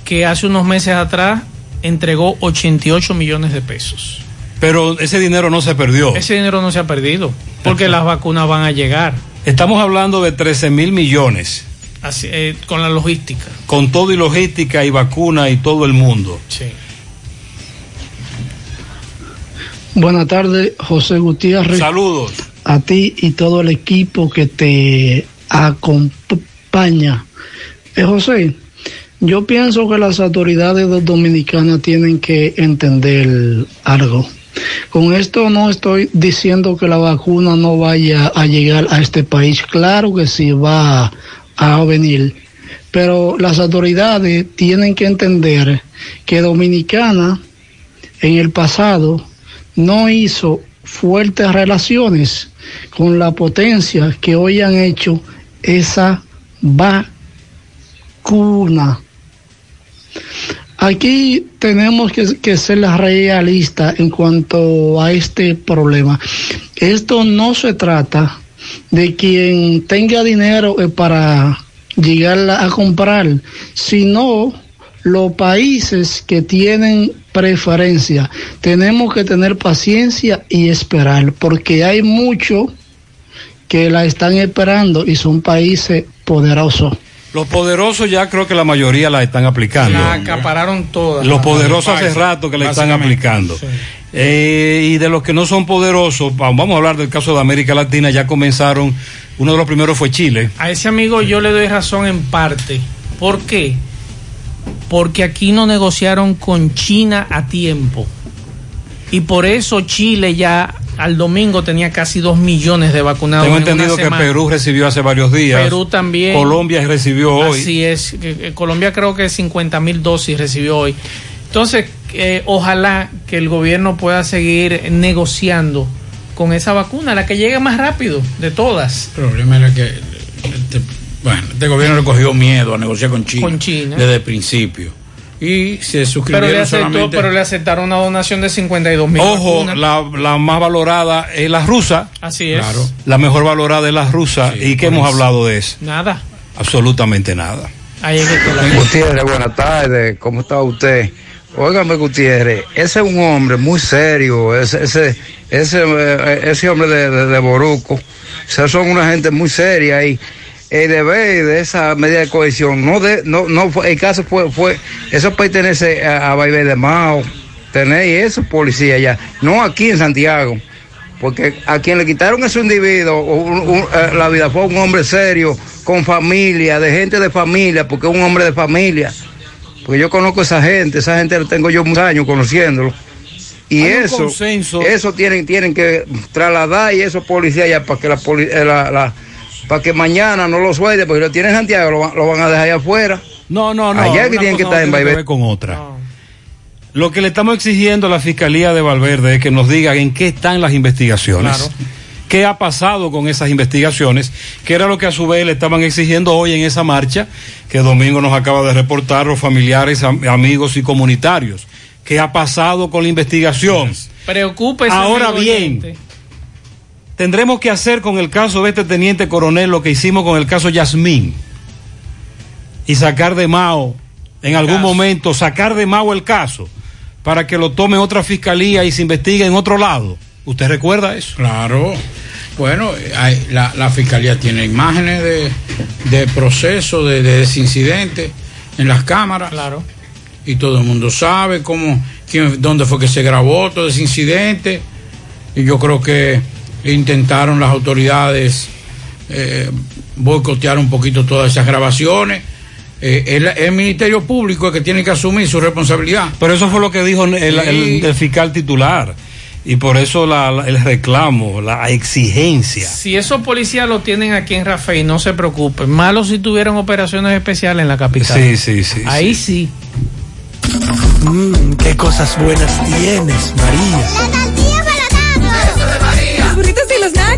que hace unos meses atrás entregó 88 millones de pesos. Pero ese dinero no se perdió. Ese dinero no se ha perdido porque las vacunas van a llegar Estamos hablando de 13 mil millones, así, eh, con la logística. con todo y logística y vacuna y todo el mundo. Sí. Buenas tardes, José Gutiérrez. Saludos. A ti y todo el equipo que te acompaña. Eh, José, yo pienso que las autoridades do- dominicanas tienen que entender algo. Con esto no estoy diciendo que la vacuna no vaya a llegar a este país. Claro que sí va a venir. Pero las autoridades tienen que entender que Dominicana en el pasado no hizo fuertes relaciones con la potencia que hoy han hecho esa vacuna. Aquí tenemos que, ser realistas en cuanto a este problema. Esto no se trata de quien tenga dinero para llegar a comprar, sino los países que tienen preferencia. Tenemos que tener paciencia y esperar, porque hay muchos que la están esperando y son países poderosos. Los poderosos ya creo que la mayoría la están aplicando. La acapararon todas. Los poderosos hace rato que la están aplicando. Eh, y de los que no son poderosos, va- vamos a hablar del caso de América Latina, ya comenzaron, uno de los primeros fue Chile. A ese amigo yo le doy razón en parte. ¿Por qué? Porque aquí no negociaron con China a tiempo. Y por eso Chile ya al domingo tenía casi dos millones de vacunados. Tengo entendido que. Perú recibió hace varios días. Perú también. Colombia recibió hoy. Así es. que- que Colombia creo que 50 mil dosis recibió hoy. Entonces, eh, ojalá que el gobierno pueda seguir negociando con esa vacuna, la que llegue más rápido de todas. El problema era que este, bueno, este gobierno le cogió miedo a negociar con China, Con China. desde el principio. Y se Pero suscribieron le, aceptó, solamente. pero le aceptaron una donación de 52 mil. Ojo, la, la más valorada es la rusa. Así es. Claro. La mejor valorada es la rusa. ¿Y qué hemos eso. hablado de eso? Nada. Absolutamente nada. Ahí es que te la- Gutiérrez, buenas tardes, ¿cómo está usted? Óigame, Gutiérrez, ese es un hombre muy serio, ese, ese, ese, eh, ese hombre de, de, de Boruco, o son una gente muy seria y el deber de esa medida de cohesión, no de, no, no fue, el caso fue, fue, eso pertenece a, a Baibé de Mao, tenéis eso policía ya, no aquí en Santiago. Porque a quien le quitaron a ese individuo un- un- eh, la vida fue un hombre serio, con familia, de gente de familia, porque es un hombre de familia. Porque yo conozco a esa gente, esa gente la tengo yo muchos años conociéndolo. Y Hay eso, eso tienen, tienen que trasladar y esos policías ya para que la, eh, la- la- para que mañana no lo suelte, porque lo tienen en Santiago, lo, van- lo van a dejar allá afuera. No, no, no. Allá que tienen que estar en no tiene ver con otra. Lo que le estamos exigiendo a la Fiscalía de Valverde es que nos diga en qué están las investigaciones. Claro. ¿Qué ha pasado con esas investigaciones? Que era lo que a su vez le estaban exigiendo hoy en esa marcha que Domingo nos acaba de reportar los familiares, am- amigos y comunitarios. ¿Qué ha pasado con la investigación? Preocúpese. Ahora bien, oyente. Tendremos que hacer con el caso de este teniente coronel lo que hicimos con el caso Yasmín. y sacar de Mao, en algún momento, sacar de Mao el caso para que lo tome otra fiscalía y se investigue en otro lado. ¿Usted recuerda eso? Claro. Bueno, hay- la, la fiscalía tiene imágenes de, de proceso, de, de ese incidente en las cámaras. Claro. Y todo el mundo sabe cómo, quién, dónde fue que se grabó todo ese incidente. Y yo creo que intentaron las autoridades eh, boicotear un poquito todas esas grabaciones. Eh, el, el Ministerio Público es que tiene que asumir su responsabilidad. Pero eso fue lo que dijo el, el- Sí. el fiscal titular. Y por eso la- la- el reclamo, la exigencia. Si esos policías lo tienen aquí en Rafael, no se preocupen. Malo si tuvieran operaciones especiales en la capital. Sí, sí, sí. Ahí sí. Mmm, qué cosas buenas tienes, María.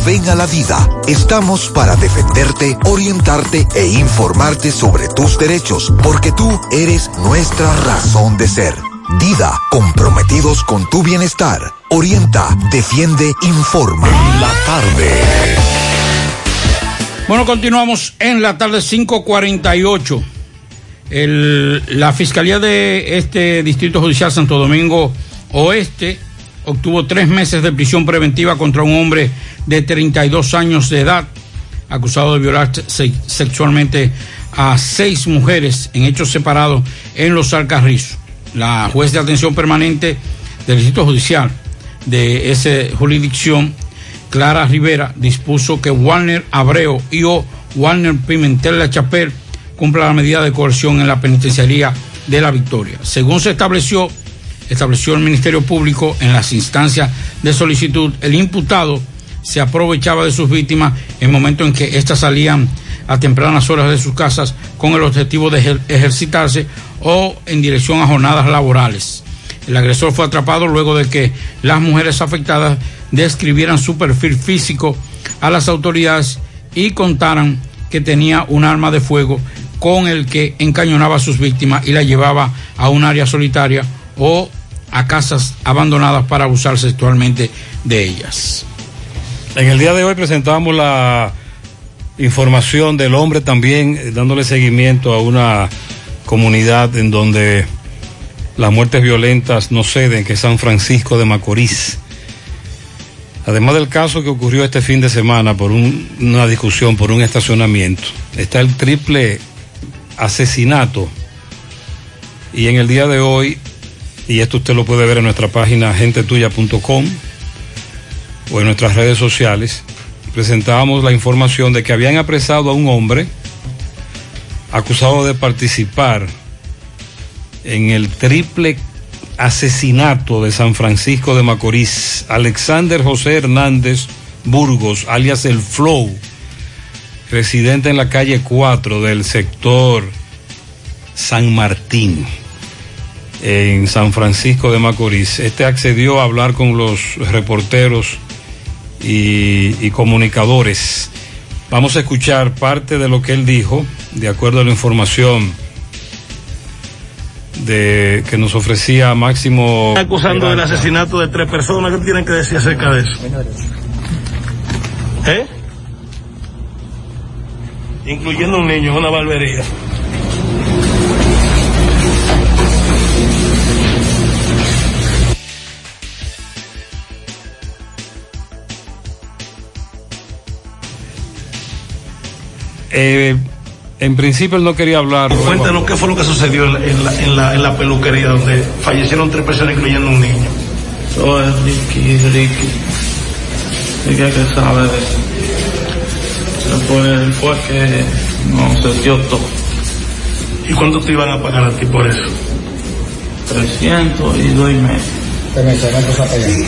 ven a la vida. Estamos para defenderte, orientarte e informarte sobre tus derechos, porque tú eres nuestra razón de ser. Dida, comprometidos con tu bienestar. Orienta, defiende, informa. La tarde. Bueno, continuamos en la tarde 548. El- la Fiscalía de este Distrito Judicial Santo Domingo Oeste obtuvo tres meses de prisión preventiva contra un hombre de 32 años de edad acusado de violar se- sexualmente a seis mujeres en hechos separados en Los Alcarrizos. La juez de atención permanente del Distrito Judicial de esa jurisdicción, Clara Rivera, dispuso que Warner Abreu y o Warner Pimentel La Chapel cumpla la medida de coerción en la penitenciaría de la Victoria. Según se estableció, estableció el Ministerio Público en las instancias de solicitud, el imputado se aprovechaba de sus víctimas en momentos en que éstas salían a tempranas horas de sus casas con el objetivo de ejer- ejercitarse o en dirección a jornadas laborales. El agresor fue atrapado luego de que las mujeres afectadas describieran su perfil físico a las autoridades y contaran que tenía un arma de fuego con el que encañonaba a sus víctimas y la llevaba a un área solitaria o a casas abandonadas para abusar sexualmente de ellas. En el día de hoy presentamos la información del hombre también eh, dándole seguimiento a una comunidad en donde las muertes violentas no ceden, que es San Francisco de Macorís. Además del caso que ocurrió este fin de semana por un- una discusión por un estacionamiento, está el triple asesinato. Y en el día de hoy, y esto usted lo puede ver en nuestra página gentetuya.com o en nuestras redes sociales, presentábamos la información de que habían apresado a un hombre acusado de participar en el triple asesinato de San Francisco de Macorís, Alexander José Hernández Burgos, alias el Flow, residente en la calle 4 del sector San Martín, en San Francisco de Macorís. Este accedió a hablar con los reporteros y, y comunicadores. Vamos a escuchar parte de lo que él dijo, de acuerdo a la información de que nos ofrecía Máximo. acusando del asesinato de tres personas. ¿Qué tienen que decir acerca de eso? ¿Eh? Incluyendo un niño, una barbería. Eh, en principio él no quería hablar. Cuéntanos qué fue lo que sucedió en la, en la, en la, en la peluquería donde fallecieron tres personas, incluyendo un niño. Es Ricky, Ricky. Ricky es que sabe de eso. Después él fue que no se dio todo. ¿Y cuánto te iban a pagar a ti por eso? 300 y dos y medio.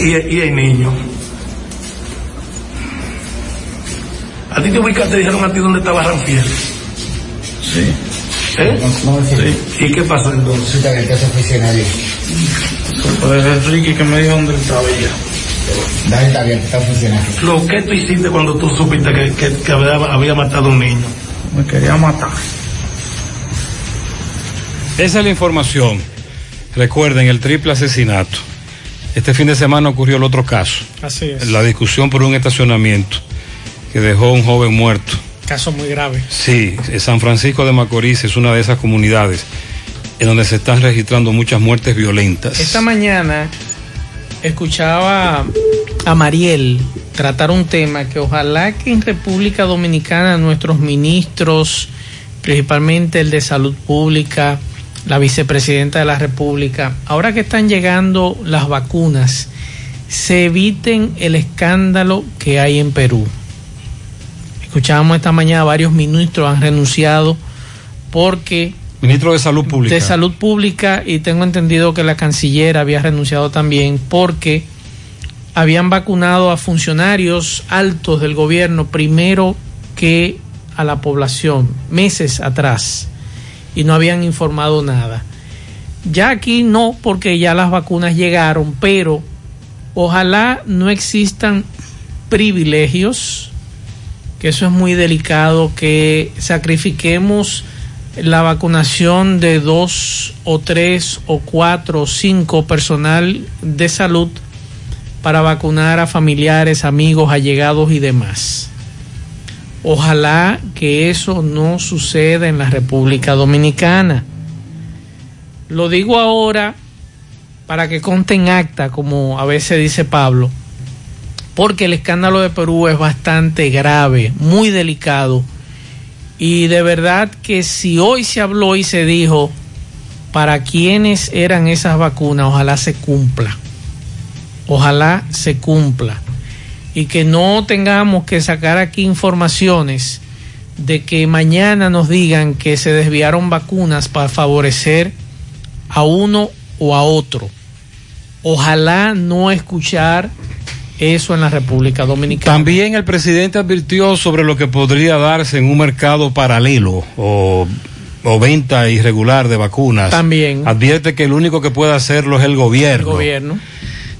Y, y, y el niño. ¿A ti te ubicaste, te dijeron a ti dónde estaba Ranfiel? Sí. ¿Eh? Sí. ¿Y qué pasó entonces? Pues es Ricky que me dijo dónde estaba ya. Dale, está bien, está funcionando. Lo que tú hiciste cuando tú supiste que, que, que había, había matado a un niño. Me quería matar. Esa es la información. Recuerden el triple asesinato. Este fin de semana ocurrió el otro caso. Así es. La discusión por un estacionamiento que dejó un joven muerto. Caso muy grave. Sí, eh, San Francisco de Macorís es una de esas comunidades en donde se están registrando muchas muertes violentas. Esta mañana escuchaba a Mariel tratar un tema que ojalá que en República Dominicana nuestros ministros, principalmente el de Salud Pública, la vicepresidenta de la República, ahora que están llegando las vacunas, se eviten el escándalo que hay en Perú. Escuchábamos esta mañana varios ministros han renunciado porque Ministro de Salud Pública. de Salud Pública y tengo entendido que la canciller había renunciado también porque habían vacunado a funcionarios altos del gobierno primero que a la población meses atrás y no habían informado nada. Ya aquí no, porque ya las vacunas llegaron, pero ojalá no existan privilegios, eso es muy delicado, que sacrifiquemos la vacunación de dos o tres o cuatro o cinco personal de salud para vacunar a familiares, amigos, allegados y demás. Ojalá que eso no suceda en la República Dominicana. Lo digo ahora para que conte en acta, como a veces dice Pablo, porque el escándalo de Perú es bastante grave, muy delicado. Y de verdad que si hoy se habló y se dijo para quiénes eran esas vacunas, ojalá se cumpla. Ojalá se cumpla. Y que no tengamos que sacar aquí informaciones de que mañana nos digan que se desviaron vacunas para favorecer a uno o a otro. Ojalá no escuchar eso en la República Dominicana. También el presidente advirtió sobre lo que podría darse en un mercado paralelo o, o venta irregular de vacunas. También. Advierte que el único que puede hacerlo es el El gobierno. gobierno.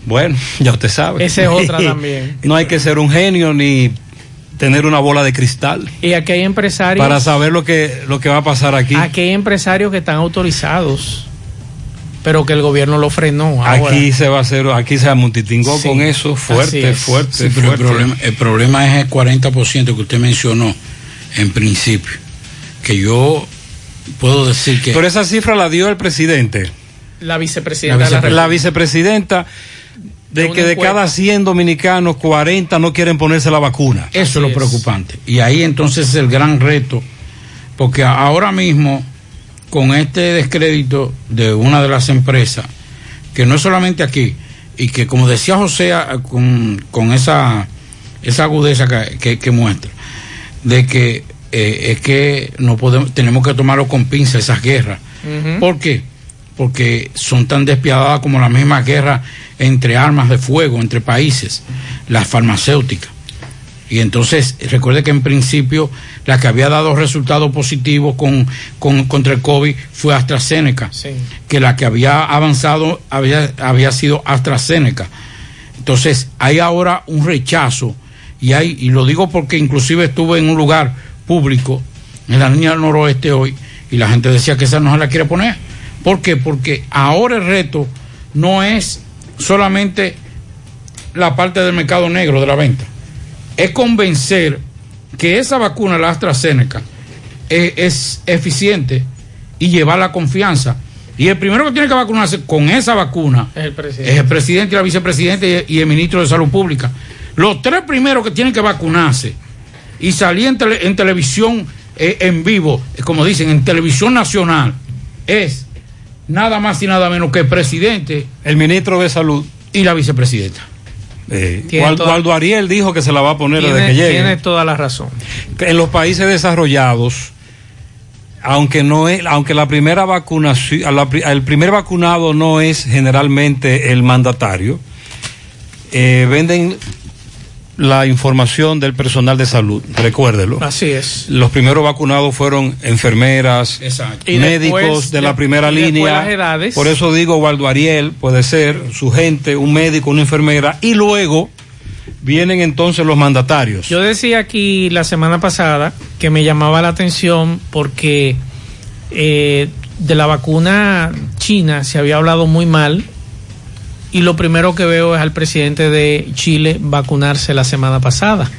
Bueno, ya usted sabe. Esa es otra también. no hay que ser un genio ni tener una bola de cristal Y aquí hay empresarios. para saber lo que, lo que va a pasar aquí. Aquí hay empresarios que están autorizados, pero que el gobierno lo frenó. ahora. Aquí se va a hacer, aquí se multitingó Sí, con eso fuerte, es. fuerte, Sí, pero el problema, el problema es el 40% que usted mencionó en principio. Que yo puedo decir que. Pero esa cifra la dio el presidente. La vicepresidenta de la La vicepresidenta de De que de cada 100 dominicanos, 40 no quieren ponerse la vacuna. Eso es lo preocupante. Y ahí entonces es el gran reto, porque ahora mismo, con este descrédito de una de las empresas, que no es solamente aquí, y que como decía José, con, con esa, esa agudeza que, que- que muestra, de que eh, es que no podemos, tenemos que tomarlo con pinza esas guerras. Ujú. ¿Por qué? Porque son tan despiadadas como la misma guerra entre armas de fuego, entre países, las farmacéuticas. Y entonces, recuerde que en principio la que había dado resultados positivos con, con- contra el COVID fue AstraZeneca, que la que había avanzado había, había sido AstraZeneca. Entonces, hay ahora un rechazo, y, hay, y lo digo porque inclusive estuve en un lugar público, en la línea del noroeste hoy, y la gente decía que esa no se la quiere poner. ¿Por qué? Porque ahora el reto no es solamente la parte del mercado negro de la venta, es convencer que esa vacuna, la AstraZeneca, es, es eficiente y llevar la confianza. Y el primero que tiene que vacunarse con esa vacuna Es el presidente. es el presidente y la vicepresidenta y, y el ministro de Salud Pública. Los tres primeros que tienen que vacunarse y salir en, tele- en televisión eh, en vivo, eh, como dicen, en televisión nacional, es nada más y nada menos que el presidente, el ministro de Salud y la vicepresidenta. Eh, Waldo Ariel dijo que se la va a poner desde Tiene, que llegue. tiene toda la razón. En los países desarrollados, aunque no es, aunque la primera vacunación, la el primer vacunado no es generalmente el mandatario, eh, venden la información del personal de salud, recuérdelo. Así es. Los primeros vacunados fueron enfermeras, Exacto. Y médicos después- de la primera línea. las edades. Por eso digo, Waldo Ariel puede ser su gente, un médico, una enfermera, y luego vienen entonces los mandatarios. Yo decía aquí la semana pasada que me llamaba la atención porque eh, de la vacuna china se había hablado muy mal y lo primero que veo es al presidente de Chile vacunarse la semana pasada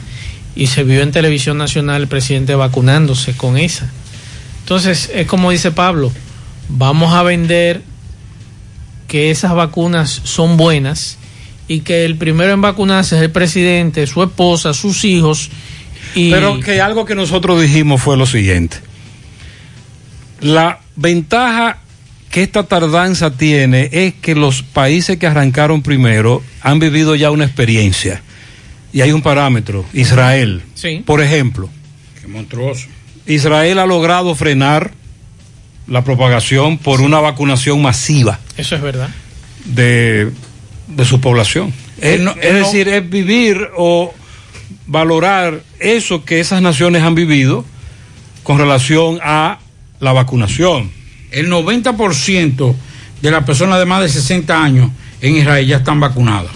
y se vio en televisión nacional el presidente vacunándose con esa. Entonces es como dice Pablo, vamos a vender que esas vacunas son buenas y que el primero en vacunarse es el presidente, su esposa, sus hijos. Y Pero que algo que nosotros dijimos fue lo siguiente. La ventaja que esta tardanza tiene es que los países que arrancaron primero han vivido ya una experiencia. Y hay un parámetro, Israel. Sí. Por ejemplo, Qué monstruoso. Israel ha logrado frenar la propagación por una vacunación masiva Eso es verdad. de, de su población. Es, no- es no- decir, es vivir o valorar eso que esas naciones han vivido con relación a la vacunación. El 90% de las personas de más de 60 años en Israel ya están vacunadas.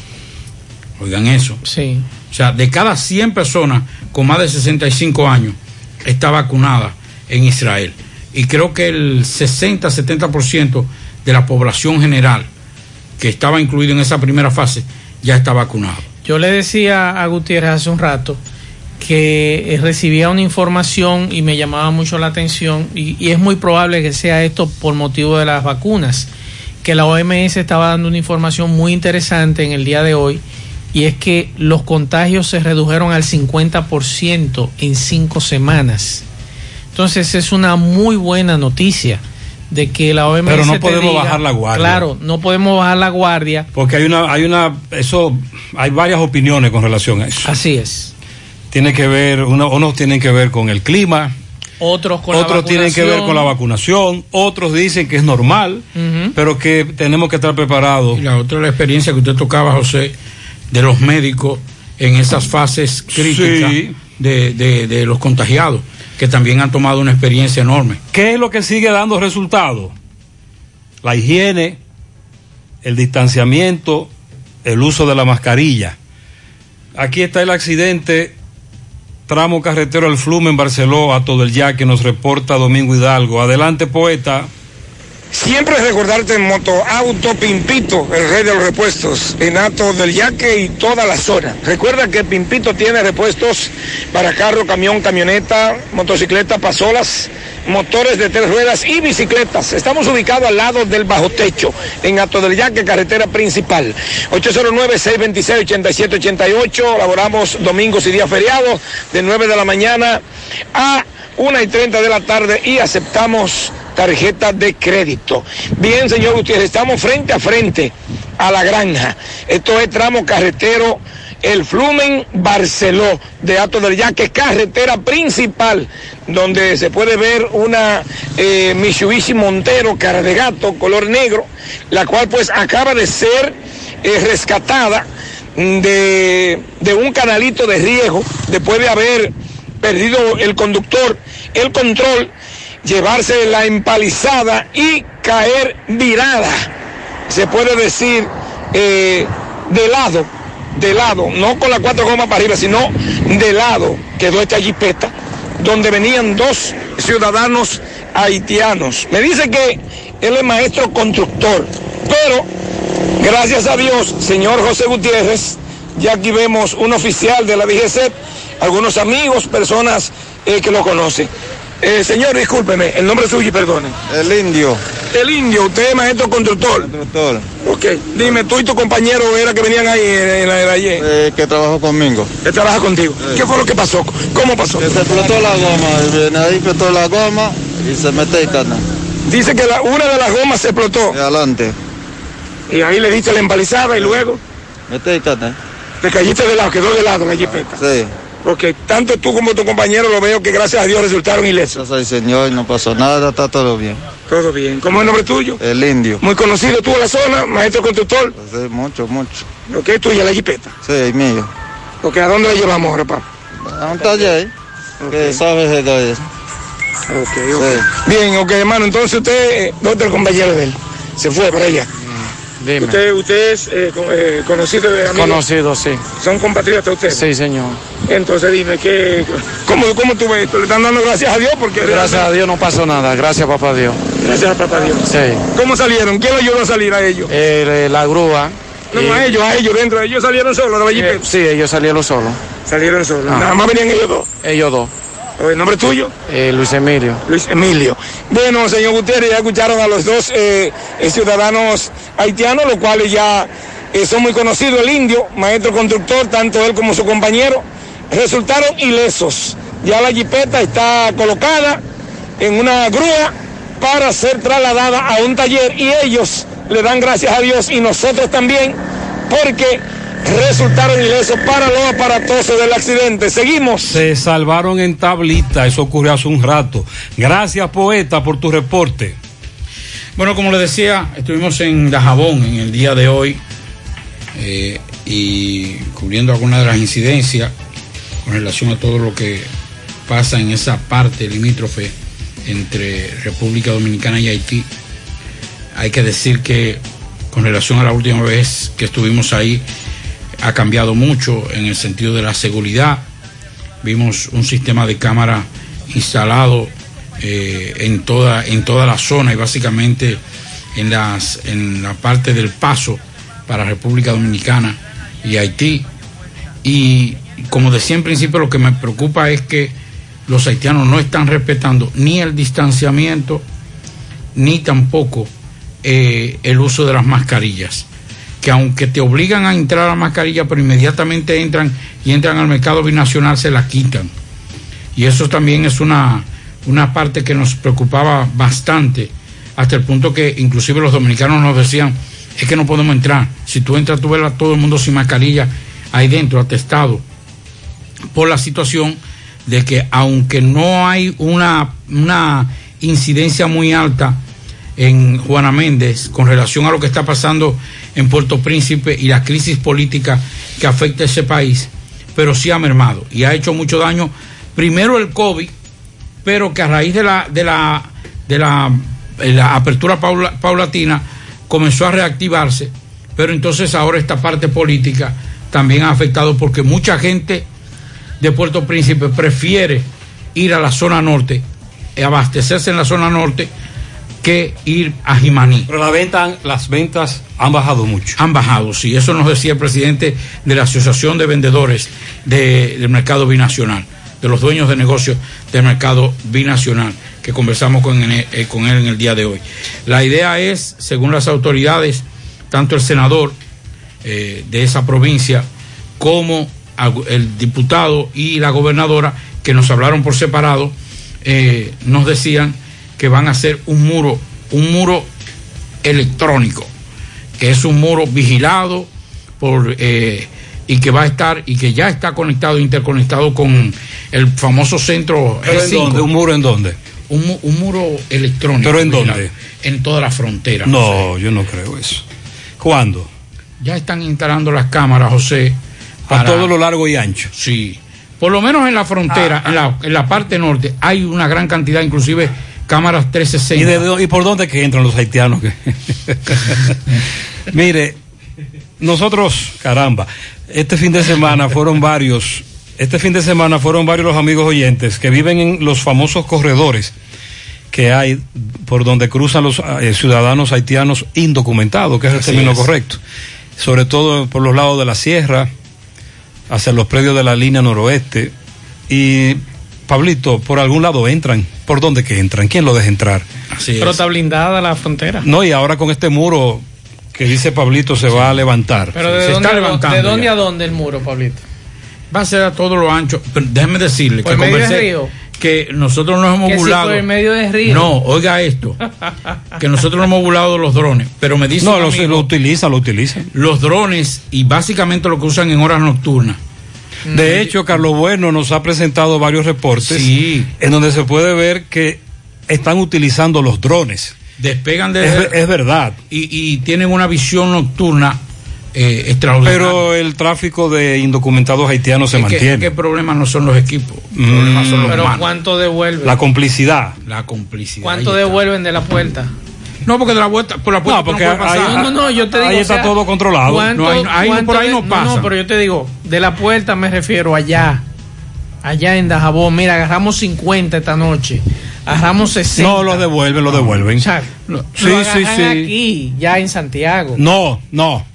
Oigan eso. Sí. O sea, de cada 100 personas con más de 65 años está vacunada en Israel. Y creo que el 60-70% de la población general que estaba incluido en esa primera fase ya está vacunado. Yo le decía a Gutiérrez hace un rato que eh, recibía una información y me llamaba mucho la atención y, y es muy probable que sea esto por motivo de las vacunas, que la OMS estaba dando una información muy interesante en el día de hoy y es que los contagios se redujeron al 50% en cinco semanas. Entonces es una muy buena noticia de que la OMS Pero no podemos diga- bajar la guardia. Claro, no podemos bajar la guardia. Porque hay una, hay una, eso, hay varias opiniones con relación a eso. Así es. Tiene que ver, uno- unos tienen que ver con el clima, Otros con la otros tienen que ver con la vacunación, otros dicen que es normal, pero que tenemos que estar preparados. Y la otra es la experiencia que usted tocaba, José, de los médicos en esas fases críticas Sí. de, de- de los contagiados, que también han tomado una experiencia enorme. ¿Qué es lo que sigue dando resultados? La higiene, el distanciamiento, el uso de la mascarilla. Aquí está el accidente, tramo carretero El Flumen, Barceló, a todo el ya que nos reporta Domingo Hidalgo. Adelante, poeta. Siempre recordarte en Moto Auto Pimpito, el rey de los repuestos, en Ato del Yaque y toda la zona. Recuerda que Pimpito tiene repuestos para carro, camión, camioneta, motocicleta, pasolas, motores de tres ruedas y bicicletas. Estamos ubicados al lado del bajo techo, en Ato del Yaque, carretera principal. 809-626-8788. Laboramos domingos y días feriados de 9 de la mañana a 1 y 30 de la tarde y aceptamos tarjeta de crédito. Bien, señor Gutiérrez, estamos frente a frente a la granja. Esto es tramo carretero El Flumen Barceló de Ato del Yaque, carretera principal, donde se puede ver una eh, Mitsubishi Montero cara de gato, color negro, la cual pues acaba de ser eh, rescatada de, de un canalito de riego después de haber perdido el conductor el control, llevarse la empalizada y caer virada, se puede decir, eh, de lado, de lado, no con las cuatro gomas para arriba, sino de lado, quedó esta jipeta, donde venían dos ciudadanos haitianos. Me dice que él es maestro constructor, pero gracias a Dios, señor José Gutiérrez, ya aquí vemos un oficial de la DGC, algunos amigos, personas eh, que lo conocen. Eh, señor, discúlpeme, el nombre suyo y perdone. El indio. El indio, usted es maestro constructor. Constructor. Ok, dime, tú y tu compañero era que venían ahí en la de ayer. Eh, que trabajó conmigo. Que trabaja contigo. ¿Qué fue lo que pasó? ¿Cómo pasó? Que se explotó la goma. Viene ahí, explotó la goma y se mete el cana. Dice que la- una de las gomas se explotó. Y adelante. Y ahí le diste la empalizada y luego Mete el cana. te caíste de lado, quedó de lado la jipeta. Sí. Porque tanto tú como tu compañero lo veo que gracias a Dios resultaron ilesos. Gracias al Señor, no pasó nada, está todo bien. Todo bien. ¿Cómo es el nombre tuyo? El indio. Muy conocido tú en la zona, maestro constructor. Sí, mucho, mucho. ¿Lo que es tuya la jipeta? Sí, mío. ¿a dónde la llevamos ahora, papá? A un taller. Que sabes de todo eso. Ok, ok. Bien, ok, hermano. Entonces usted, eh, ¿dónde el compañero de él? Se fue para allá. Dime. Usted, usted es eh, con- eh, conocido de amigos. Conocido, sí. ¿Son compatriotas ustedes? Sí, señor. Entonces dime, ¿qué, cómo, ¿cómo tú ves esto? ¿Le están dando gracias a Dios? Porque Gracias a Dios no pasó nada. Gracias, papá Dios. Gracias a papá Dios. Sí. ¿Cómo salieron? ¿Quién lo ayudó a salir a ellos? Eh, la grúa. No, a ellos, a ellos, dentro. Ellos salieron solos la sí, ellos salieron solos. Salieron solos. Nada más venían ellos dos. Ellos dos. ¿El nombre tuyo? Eh, Luis Emilio. Luis Emilio. Bueno, señor Gutiérrez, ya escucharon a los dos eh, eh, ciudadanos haitianos, los cuales ya eh, son muy conocidos, el indio, maestro constructor, tanto él como su compañero, resultaron ilesos. Ya la jipeta está colocada en una grúa para ser trasladada a un taller y ellos le dan gracias a Dios y nosotros también porque resultaron ilesos para lo aparatoso del accidente. Seguimos. Se salvaron en tablita, eso ocurrió hace un rato. Gracias, poeta, por tu reporte. Bueno, como les decía, estuvimos en Dajabón en el día de hoy eh, y cubriendo algunas de las incidencias con relación a todo lo que pasa en esa parte limítrofe entre República Dominicana y Haití. Hay que decir que con relación a la última vez que estuvimos ahí, ha cambiado mucho en el sentido de la seguridad. Vimos un sistema de cámara instalado eh, en, toda, en toda la zona y básicamente en, las, en la parte del paso para República Dominicana y Haití. Y como decía en principio, lo que me preocupa es que los haitianos no están respetando ni el distanciamiento ni tampoco eh, el uso de las mascarillas. Que aunque te obligan a entrar a la mascarilla, pero inmediatamente entran y entran al mercado binacional, se la quitan. Y eso también es una, una parte que nos preocupaba bastante, hasta el punto que inclusive los dominicanos nos decían, es que no podemos entrar. Si tú entras, tú ves a todo el mundo sin mascarilla ahí dentro, atestado, por la situación de que aunque no hay una, una incidencia muy alta en Juana Méndez con relación a lo que está pasando en Puerto Príncipe y la crisis política que afecta a ese país, pero sí ha mermado y ha hecho mucho daño. Primero el COVID, pero que a raíz de la, de la, de la, la apertura paula- paulatina comenzó a reactivarse, pero entonces ahora esta parte política también ha afectado porque mucha gente de Puerto Príncipe prefiere ir a la zona norte, eh, abastecerse en la zona norte, que ir a Jimaní. Pero la venta, las ventas han bajado mucho. Han bajado, sí. Eso nos decía el presidente de la Asociación de Vendedores de- del Mercado Binacional, de los dueños de negocios del Mercado Binacional, que conversamos con, él- eh, con él en el día de hoy. La idea es, según las autoridades, tanto el senador eh, de esa provincia como el diputado y la gobernadora, que nos hablaron por separado, eh, nos decían que van a hacer un muro, un muro electrónico, que es un muro vigilado por eh, y que va a estar y que ya está conectado, interconectado con el famoso centro ¿Pero en G5. dónde? ¿Un muro en dónde? Un, mu- un muro electrónico. ¿Pero en vigilado, dónde? En toda la frontera. No, yo no creo eso. ¿Cuándo? Ya están instalando las cámaras, José. A todo lo largo y ancho. Sí. Por lo menos en la frontera, en, la, en la parte norte, hay una gran cantidad, inclusive cámaras 360. ¿Y, de dó- y por dónde que entran los haitianos? Mire, nosotros, caramba, este fin de semana fueron varios, este fin de semana fueron varios los amigos oyentes que viven en los famosos corredores que hay por donde cruzan los eh, ciudadanos haitianos indocumentados, que es el Así término es. correcto. Sobre todo por los lados de la sierra, hacia los predios de la línea noroeste. Y, Pablito, por algún lado entran. ¿Por dónde que entran? ¿Quién lo deja entrar? Pero está blindada la frontera. No, y ahora con este muro que dice Pablito se va a levantar. Pero ¿de, se dónde, está levantando ¿de dónde ya. a dónde el muro, Pablito? Va a ser a todo lo ancho. Pero déjeme decirle ¿Por que medio del conversé- río? que nosotros nos hemos Que si burlado. por el medio del río. No, oiga esto. que nosotros nos hemos burlado de los drones. Pero me dice No, lo, amigo, lo utilizan, lo utilizan. los drones y básicamente lo que usan en horas nocturnas. De hecho, Carlos Bueno nos ha presentado varios reportes en donde se puede ver que están utilizando los drones. Despegan de. Es, es verdad. Y, y tienen una visión nocturna eh, extraordinaria. Pero el tráfico de indocumentados haitianos se que- mantiene. ¿Qué problema no son los equipos? Problema son los Pero humanos. ¿cuánto devuelven? La complicidad. La complicidad. ¿Cuánto devuelven de la puerta? No, porque de la vuelta, por la puerta No, porque no puede pasar. ahí- No, no, no, yo te digo. Ahí o está sea, todo controlado. ¿cuánto- No, ahí- por ahí no pasa. No, pero yo te digo, de la puerta me refiero allá. Allá en Dajabón, mira, agarramos 50 esta noche. Agarramos 60. No, lo devuelven, lo devuelven. O sea, Sí, lo sí, agarran sí. aquí, ya en Santiago. No, no.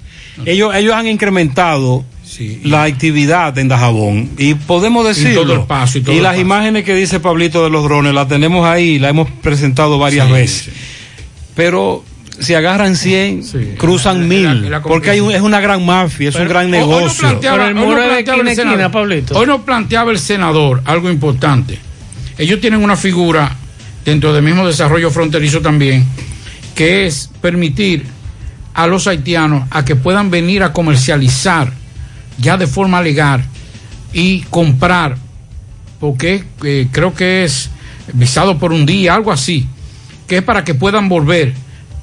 Ellos, ellos han incrementado la actividad en Dajabón y podemos decirlo. todo el paso y todo el las paso. imágenes que dice Pablito de los drones las tenemos ahí, las hemos presentado varias Sí, veces. Pero si agarran 100, cruzan Es la- mil, es la porque hay un- es una gran mafia, es un gran hoy negocio. planteaba- Pero el hoy planteaba el esquina, nos planteaba el senador algo importante. Ellos tienen una figura dentro del mismo desarrollo fronterizo también, que es permitir a los haitianos a que puedan venir a comercializar ya de forma legal y comprar, porque eh, creo que es visado por un día, algo así, que es para que puedan volver,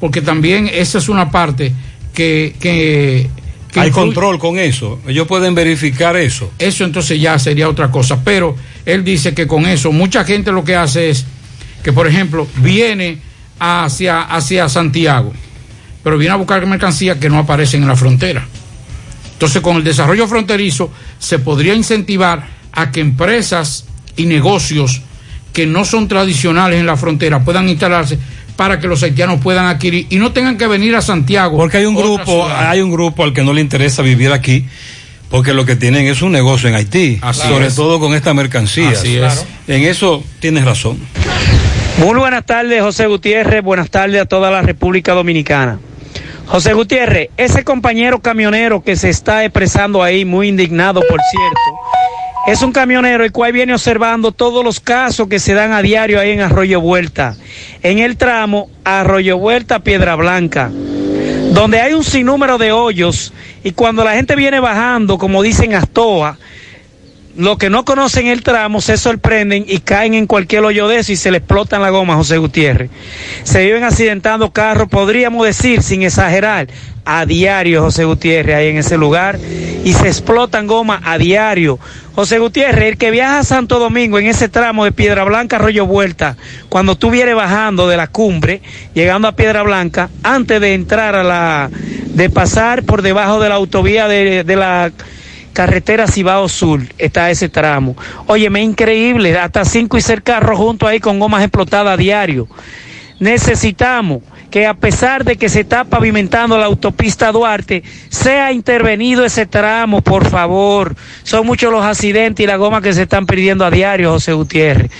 porque también esa es una parte que... que, que Hay incluye- control con eso. Ellos pueden verificar eso. eso entonces ya sería otra cosa. Pero él dice que con eso mucha gente lo que hace es que, por ejemplo, viene hacia, hacia Santiago, pero viene a buscar mercancía que no aparecen en la frontera. Entonces, con el desarrollo fronterizo se podría incentivar a que empresas y negocios que no son tradicionales en la frontera puedan instalarse para que los haitianos puedan adquirir y no tengan que venir a Santiago. Porque hay un grupo, hay un grupo al que no le interesa vivir aquí, porque lo que tienen es un negocio en Haití, Así sobre es. todo con esta mercancía. Así es. En eso tienes razón. Muy buenas tardes, José Gutiérrez. Buenas tardes a toda la República Dominicana. José Gutiérrez, ese compañero camionero que se está expresando ahí, muy indignado, por cierto, es un camionero el cual viene observando todos los casos que se dan a diario ahí en Arroyo Vuelta, en el tramo Arroyo Vuelta Piedra Blanca, donde hay un sinnúmero de hoyos y cuando la gente viene bajando, como dicen Astoa, los que no conocen el tramo se sorprenden y caen en cualquier hoyo de eso y se le explotan la goma, José Gutiérrez. Se viven accidentando carros, podríamos decir, sin exagerar, a diario, José Gutiérrez, ahí en ese lugar, y se explotan gomas a diario. José Gutiérrez, el que viaja a Santo Domingo en ese tramo de Piedra Blanca, Arroyo Vuelta, cuando tú vienes bajando de la cumbre, llegando a Piedra Blanca, antes de entrar a la, de pasar por debajo de la autovía de, de la carretera Cibao Sur está ese tramo. Oye, me increíble, hasta cinco y seis carros juntos ahí con gomas explotadas a diario. Necesitamos que a pesar de que se está pavimentando la autopista Duarte, sea intervenido ese tramo, por favor. Son muchos los accidentes y las gomas que se están perdiendo a diario, José Gutiérrez.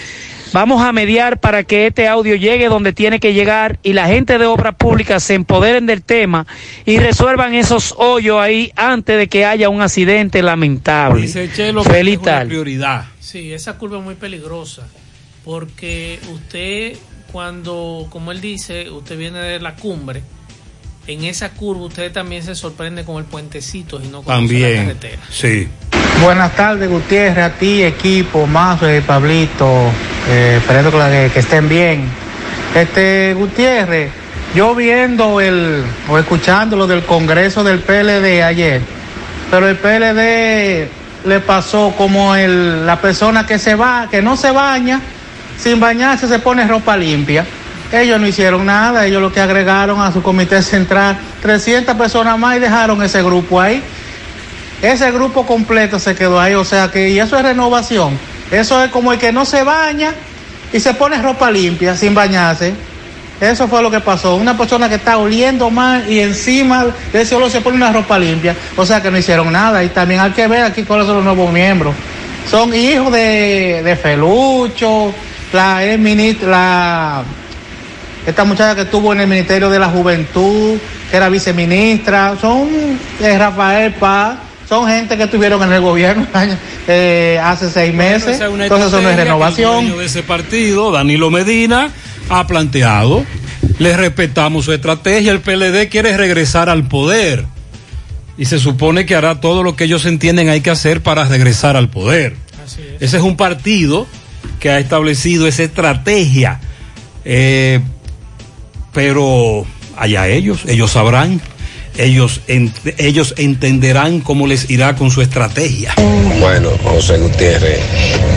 Vamos a mediar para que este audio llegue donde tiene que llegar y la gente de obras públicas se empoderen del tema y resuelvan esos hoyos ahí antes de que haya un accidente lamentable. Dice Chelo que Feliz es una tarde. prioridad. Sí, esa curva es muy peligrosa porque usted cuando, como él dice, usted viene de la cumbre, en esa curva usted también se sorprende con el puentecito y no con la También. carretera. Sí. Buenas tardes, Gutiérrez, a ti, equipo, Mazo y Pablito. Eh, esperando que, la- que estén bien. Este, Gutiérrez, yo viendo el, o escuchando lo del Congreso del PLD ayer, pero el PLD le pasó como el, la persona que se va, que no se baña, sin bañarse se pone ropa limpia. Ellos no hicieron nada, ellos lo que agregaron a su comité central 300 personas más y dejaron ese grupo ahí. Ese grupo completo se quedó ahí, o sea que, y eso es renovación. Eso es como el que no se baña y se pone ropa limpia sin bañarse. Eso fue lo que pasó. Una persona que está oliendo mal y encima de ese olor se pone una ropa limpia. O sea que no hicieron nada. Y también hay que ver aquí cuáles son los nuevos miembros. Son hijos de, de Felucho, la, ministra, la esta muchacha que estuvo en el Ministerio de la Juventud, que era viceministra, son eh, Rafael Paz, son gente que estuvieron en el gobierno eh, hace seis meses. Es Entonces eso no es el renovación. dueño de ese partido, Danilo Medina, ha planteado. Le respetamos su estrategia. El PLD quiere regresar al poder. Y se supone que hará todo lo que ellos entienden hay que hacer para regresar al poder. Ese es un partido que ha establecido esa estrategia. Eh, pero allá ellos, ellos sabrán, ellos, ent- ellos entenderán cómo les irá con su estrategia. Bueno, José Gutiérrez,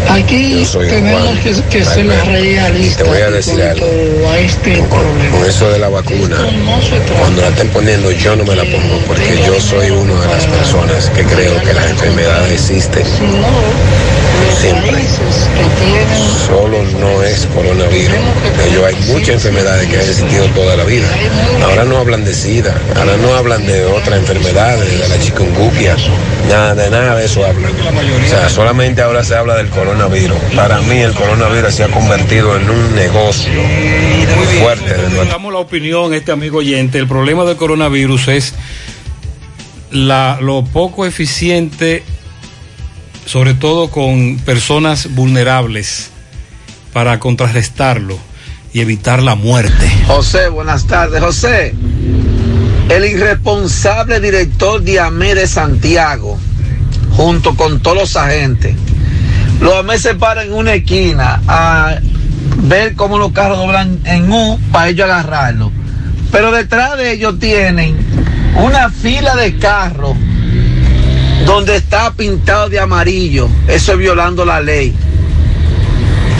Aquí yo tenemos Juan que, que ser realistas y te voy a decir algo. a este. Con eso de la vacuna, cuando la estén poniendo yo no me la pongo porque yo soy una de las personas que creo que las enfermedades existen. Siempre. Solo no es coronavirus. Ellos hay muchas enfermedades que han existido toda la vida. Ahora no hablan de SIDA, ahora no hablan de otras enfermedades, de la chikungunya, nada de nada de eso hablan. O sea, solamente ahora se habla del coronavirus. Para mí el coronavirus se ha convertido en un negocio muy fuerte Damos la opinión, este amigo oyente. El problema del coronavirus es la, lo poco eficiente, sobre todo con personas vulnerables, para contrarrestarlo. y evitar la muerte. José, buenas tardes. José, el irresponsable director de AME de Santiago, junto con todos los agentes, los AME se paran en una esquina a ver cómo los carros doblan en U para ellos agarrarlo. Pero detrás de ellos tienen una fila de carros donde está pintado de amarillo. Eso es violando la ley.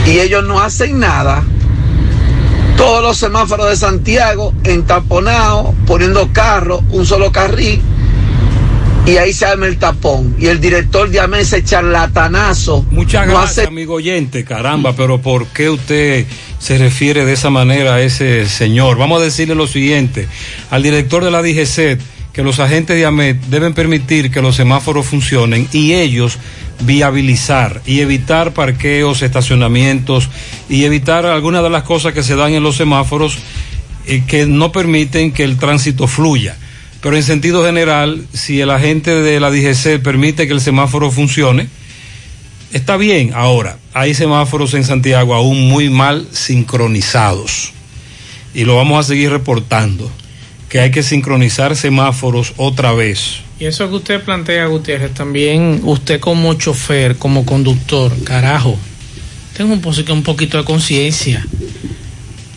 Y ellos no hacen nada. Todos los semáforos de Santiago entaponados, poniendo carros, un solo carril. Y ahí se arma el tapón. Y el director de AME ese charlatanazo. Muchas no gracias, hace amigo oyente. Caramba, pero ¿por qué usted se refiere de esa manera a ese señor? Vamos a decirle lo siguiente. Al director de la DGC que los agentes de AMET deben permitir que los semáforos funcionen y ellos viabilizar y evitar parqueos, estacionamientos y evitar algunas de las cosas que se dan en los semáforos eh, que no permiten que el tránsito fluya. Pero en sentido general, si el agente de la DGC permite que el semáforo funcione, está bien. Ahora, hay semáforos en Santiago aún muy mal sincronizados y lo vamos a seguir reportando, que hay que sincronizar semáforos otra vez. Y eso que usted plantea, Gutiérrez, también usted como chofer, como conductor, carajo, tenga un, poquito de conciencia.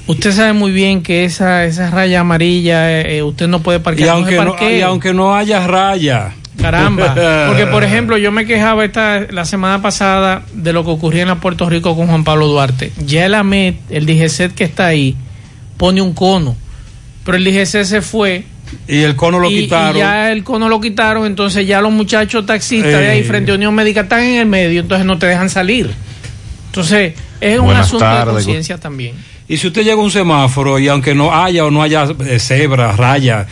Usted sabe muy bien que esa, esa raya amarilla, eh, eh, usted no puede Y parquear. se aunque, no, y aunque no haya raya. Caramba, porque por ejemplo yo me quejaba esta la semana pasada de lo que ocurría en Puerto Rico con Juan Pablo Duarte. Ya el AMET, el DGCET que está ahí, pone un cono, pero el DGC se fue Y el cono lo y, quitaron. y ya el cono lo quitaron, entonces ya los muchachos taxistas de ahí Eh. frente a Unión Médica están en el medio, entonces no te dejan salir. Entonces es un asunto de conciencia también. Y si usted llega a un semáforo y aunque no haya o no haya eh, cebra, raya, permi-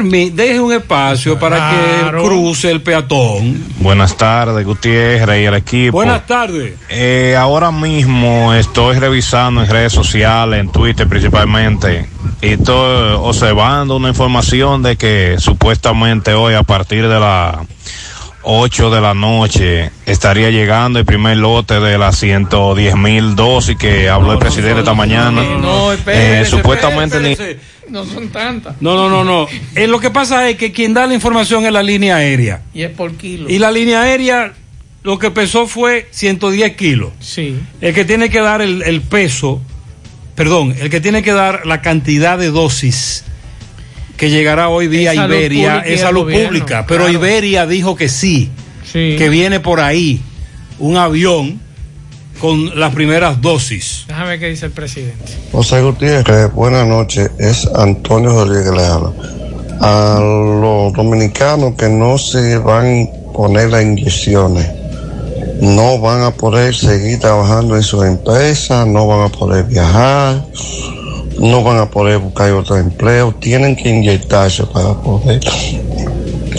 deje un espacio para que cruce el peatón. Buenas tardes, Gutiérrez y el equipo. Buenas tardes. Eh, ahora mismo estoy revisando en redes sociales, en Twitter principalmente, y estoy observando una información de que supuestamente hoy a partir de las 8 de la noche estaría llegando el primer lote de las 110 mil dosis que habló el presidente esta mañana. No, Eh, espérese, supuestamente ni... No son tantas. No, no, no, no. Eh, lo que pasa es que quien da la información es la línea aérea. Y es por kilo. Y la línea aérea lo que pesó fue 110 kilos. Sí. El que tiene que dar el, el peso, perdón, el que tiene que dar la cantidad de dosis que llegará hoy salud Iberia es salud gobierno, pública. Pero claro. Iberia dijo que sí, Sí. que viene por ahí un avión con las primeras dosis. Déjame ver qué dice el presidente. José Gutiérrez, buenas noches. Es Antonio Rodríguez que le habla. A los dominicanos que no se van a poner las inyecciones, no van a poder seguir trabajando en sus empresas, no van a poder viajar, no van a poder buscar otro empleo, tienen que inyectarse para poder,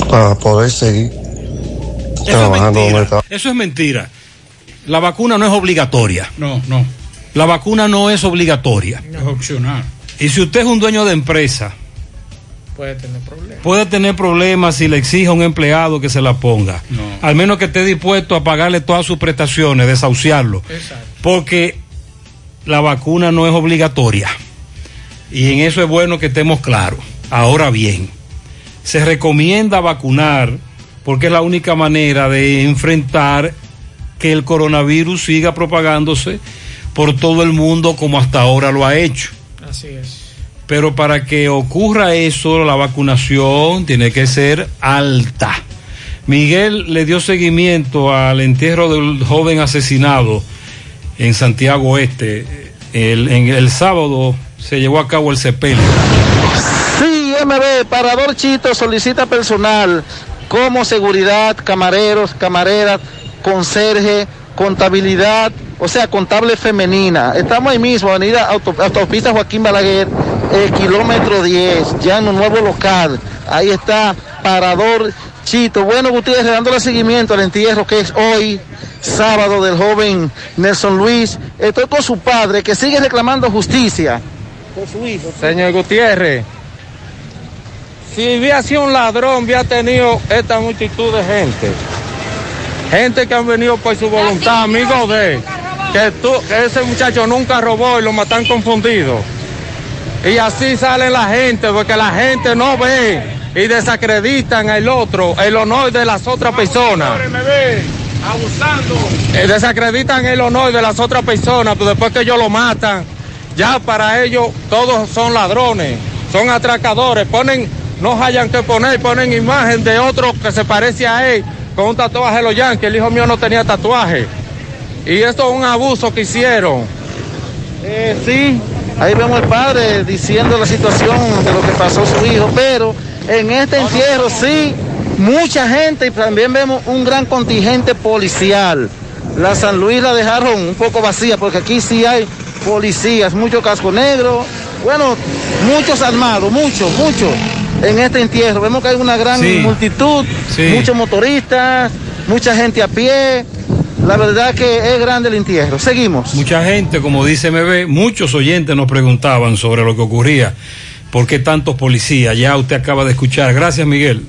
para poder seguir Eso es trabajando donde mentira. Eso es mentira. La vacuna no es obligatoria. No, no. La vacuna no es obligatoria. Es opcional. Y si usted es un dueño de empresa, Puede tener problemas. puede tener problemas si le exige a un empleado que se la ponga. Al menos que esté dispuesto a pagarle todas sus prestaciones, desahuciarlo. Exacto. Porque la vacuna no es obligatoria. Y en eso es bueno que estemos claros. Ahora bien, se recomienda vacunar porque es la única manera de enfrentar que el coronavirus siga propagándose por todo el mundo como hasta ahora lo ha hecho. Así es. Pero para que ocurra eso, la vacunación tiene que ser alta. Miguel le dio seguimiento al entierro del joven asesinado en Santiago Oeste. El, en el sábado se llevó a cabo el sepelio. Sí, MB, Parador Chito solicita personal como seguridad, camareros, camareras, conserje, contabilidad, o sea, contable femenina. Estamos ahí mismo, avenida Auto- autopista Joaquín Balaguer, eh, kilómetro 10, ya en un nuevo local. Ahí está Parador Chito. Bueno, Gutiérrez, dándole seguimiento al entierro que es hoy, sábado, del joven Nelson Luis. Estoy con su padre que sigue reclamando justicia. Con su hijo. Señor Gutiérrez, si hubiera sido un ladrón, hubiera tenido esta multitud de gente. Gente que han venido por su voluntad, amigos de él. que, tú, que ese muchacho nunca robó y lo matan confundido. Y así sale la gente, porque la gente no ve y desacreditan el otro, el honor de las otras personas. Abusando. Eh, desacreditan el honor de las otras personas, pero después que ellos lo matan, ya para ellos todos son ladrones, son atracadores, ponen, no hayan que poner, ponen imagen de otro que se parece a él con un tatuaje de los Yankees, el hijo mío no tenía tatuaje. Y esto es un abuso que hicieron. Eh, sí, ahí vemos al padre diciendo la situación de lo que pasó su hijo, pero en este entierro sí, mucha gente y también vemos un gran contingente policial. La San Luis la dejaron un poco vacía porque aquí sí hay policías, mucho casco negro, bueno, muchos armados, muchos, muchos en este entierro. Vemos que hay una gran Sí. multitud, Sí. muchos motoristas, mucha gente a pie. La verdad que es grande el entierro. Seguimos. Mucha gente, como dice MB, muchos oyentes nos preguntaban sobre lo que ocurría. ¿Por qué tantos policías? Ya usted acaba de escuchar. Gracias, Miguel.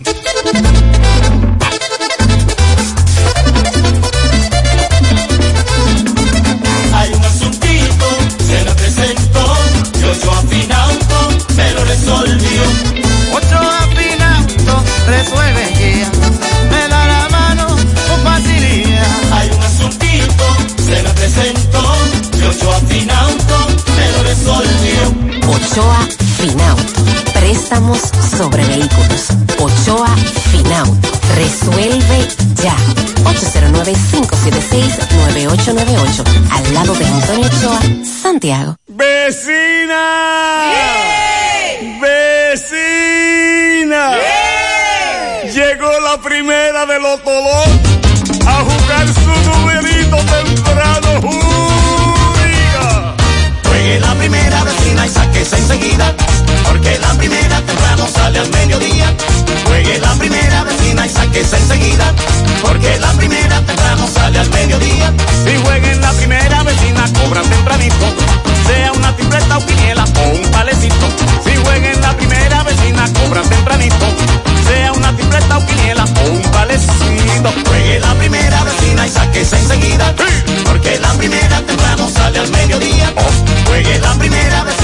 Santiago. ¡Vecina! ¡Vecina! Llegó la primera de los Tolón a jugar su numerito temprano. ¡Juega! Juegue la primera vecina y sáquese enseguida, porque la primera temprano sale al mediodía. Juegue la primera vecina y sáquese enseguida, porque la primera temprano sale al mediodía. Si jueguen la primera vecina, cobran tempranito. Tripleta o quiniela o un palecito. Si jueguen la primera vecina, cobran tempranito. Sea una tripleta o quiniela o un palecito. Juegue la primera vecina y sáquese enseguida, porque la primera temprano sale al mediodía. Juegue la primera vecina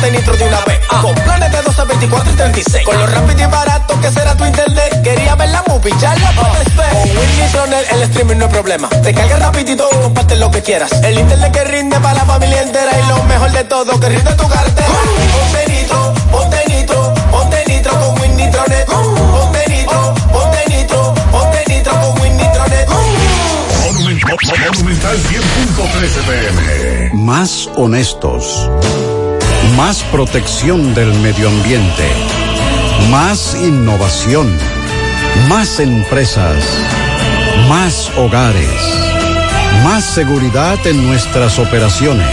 Ponte nitro de una vez. Con planes de 12, 24 y 36. Con lo rápido y barato que será tu internet. Quería ver la movie, ya la puedes ver. Con Win Nitronet el streaming no es problema. Te carga rapidito y comparte lo que quieras. El internet que rinde para la familia entera. Y lo mejor de todo, que rinde tu cartera. Ponte nitro, ponte nitro, ponte nitro con Win Nitronet. Ponte nitro, ponte nitro, ponte nitro con Win Nitronet. Monumental 100.13 pm. Más honestos. Más protección del medio ambiente. Más innovación. Más empresas. Más hogares. Más seguridad en nuestras operaciones.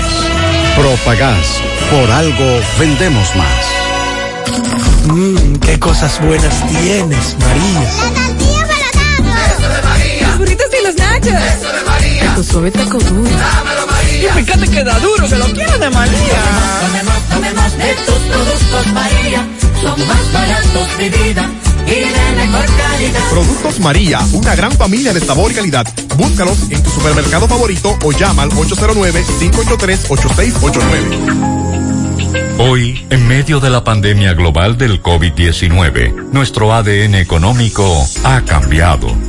Propagás. Por algo vendemos más. Mmm, qué cosas buenas tienes, María. Eso de María. Los burritos y los nachos. Eso de María. Tu suave taco duro. Y fíjate que da duro, que lo quiero de María. Tomemos, tomemos de tus productos, María. Son más baratos de vida. Y de mejor calidad. Productos María, una gran familia de sabor y calidad. Búscalos en tu supermercado favorito o llama al 809-583-8689. Hoy, en medio de la pandemia global del COVID-19, nuestro ADN económico ha cambiado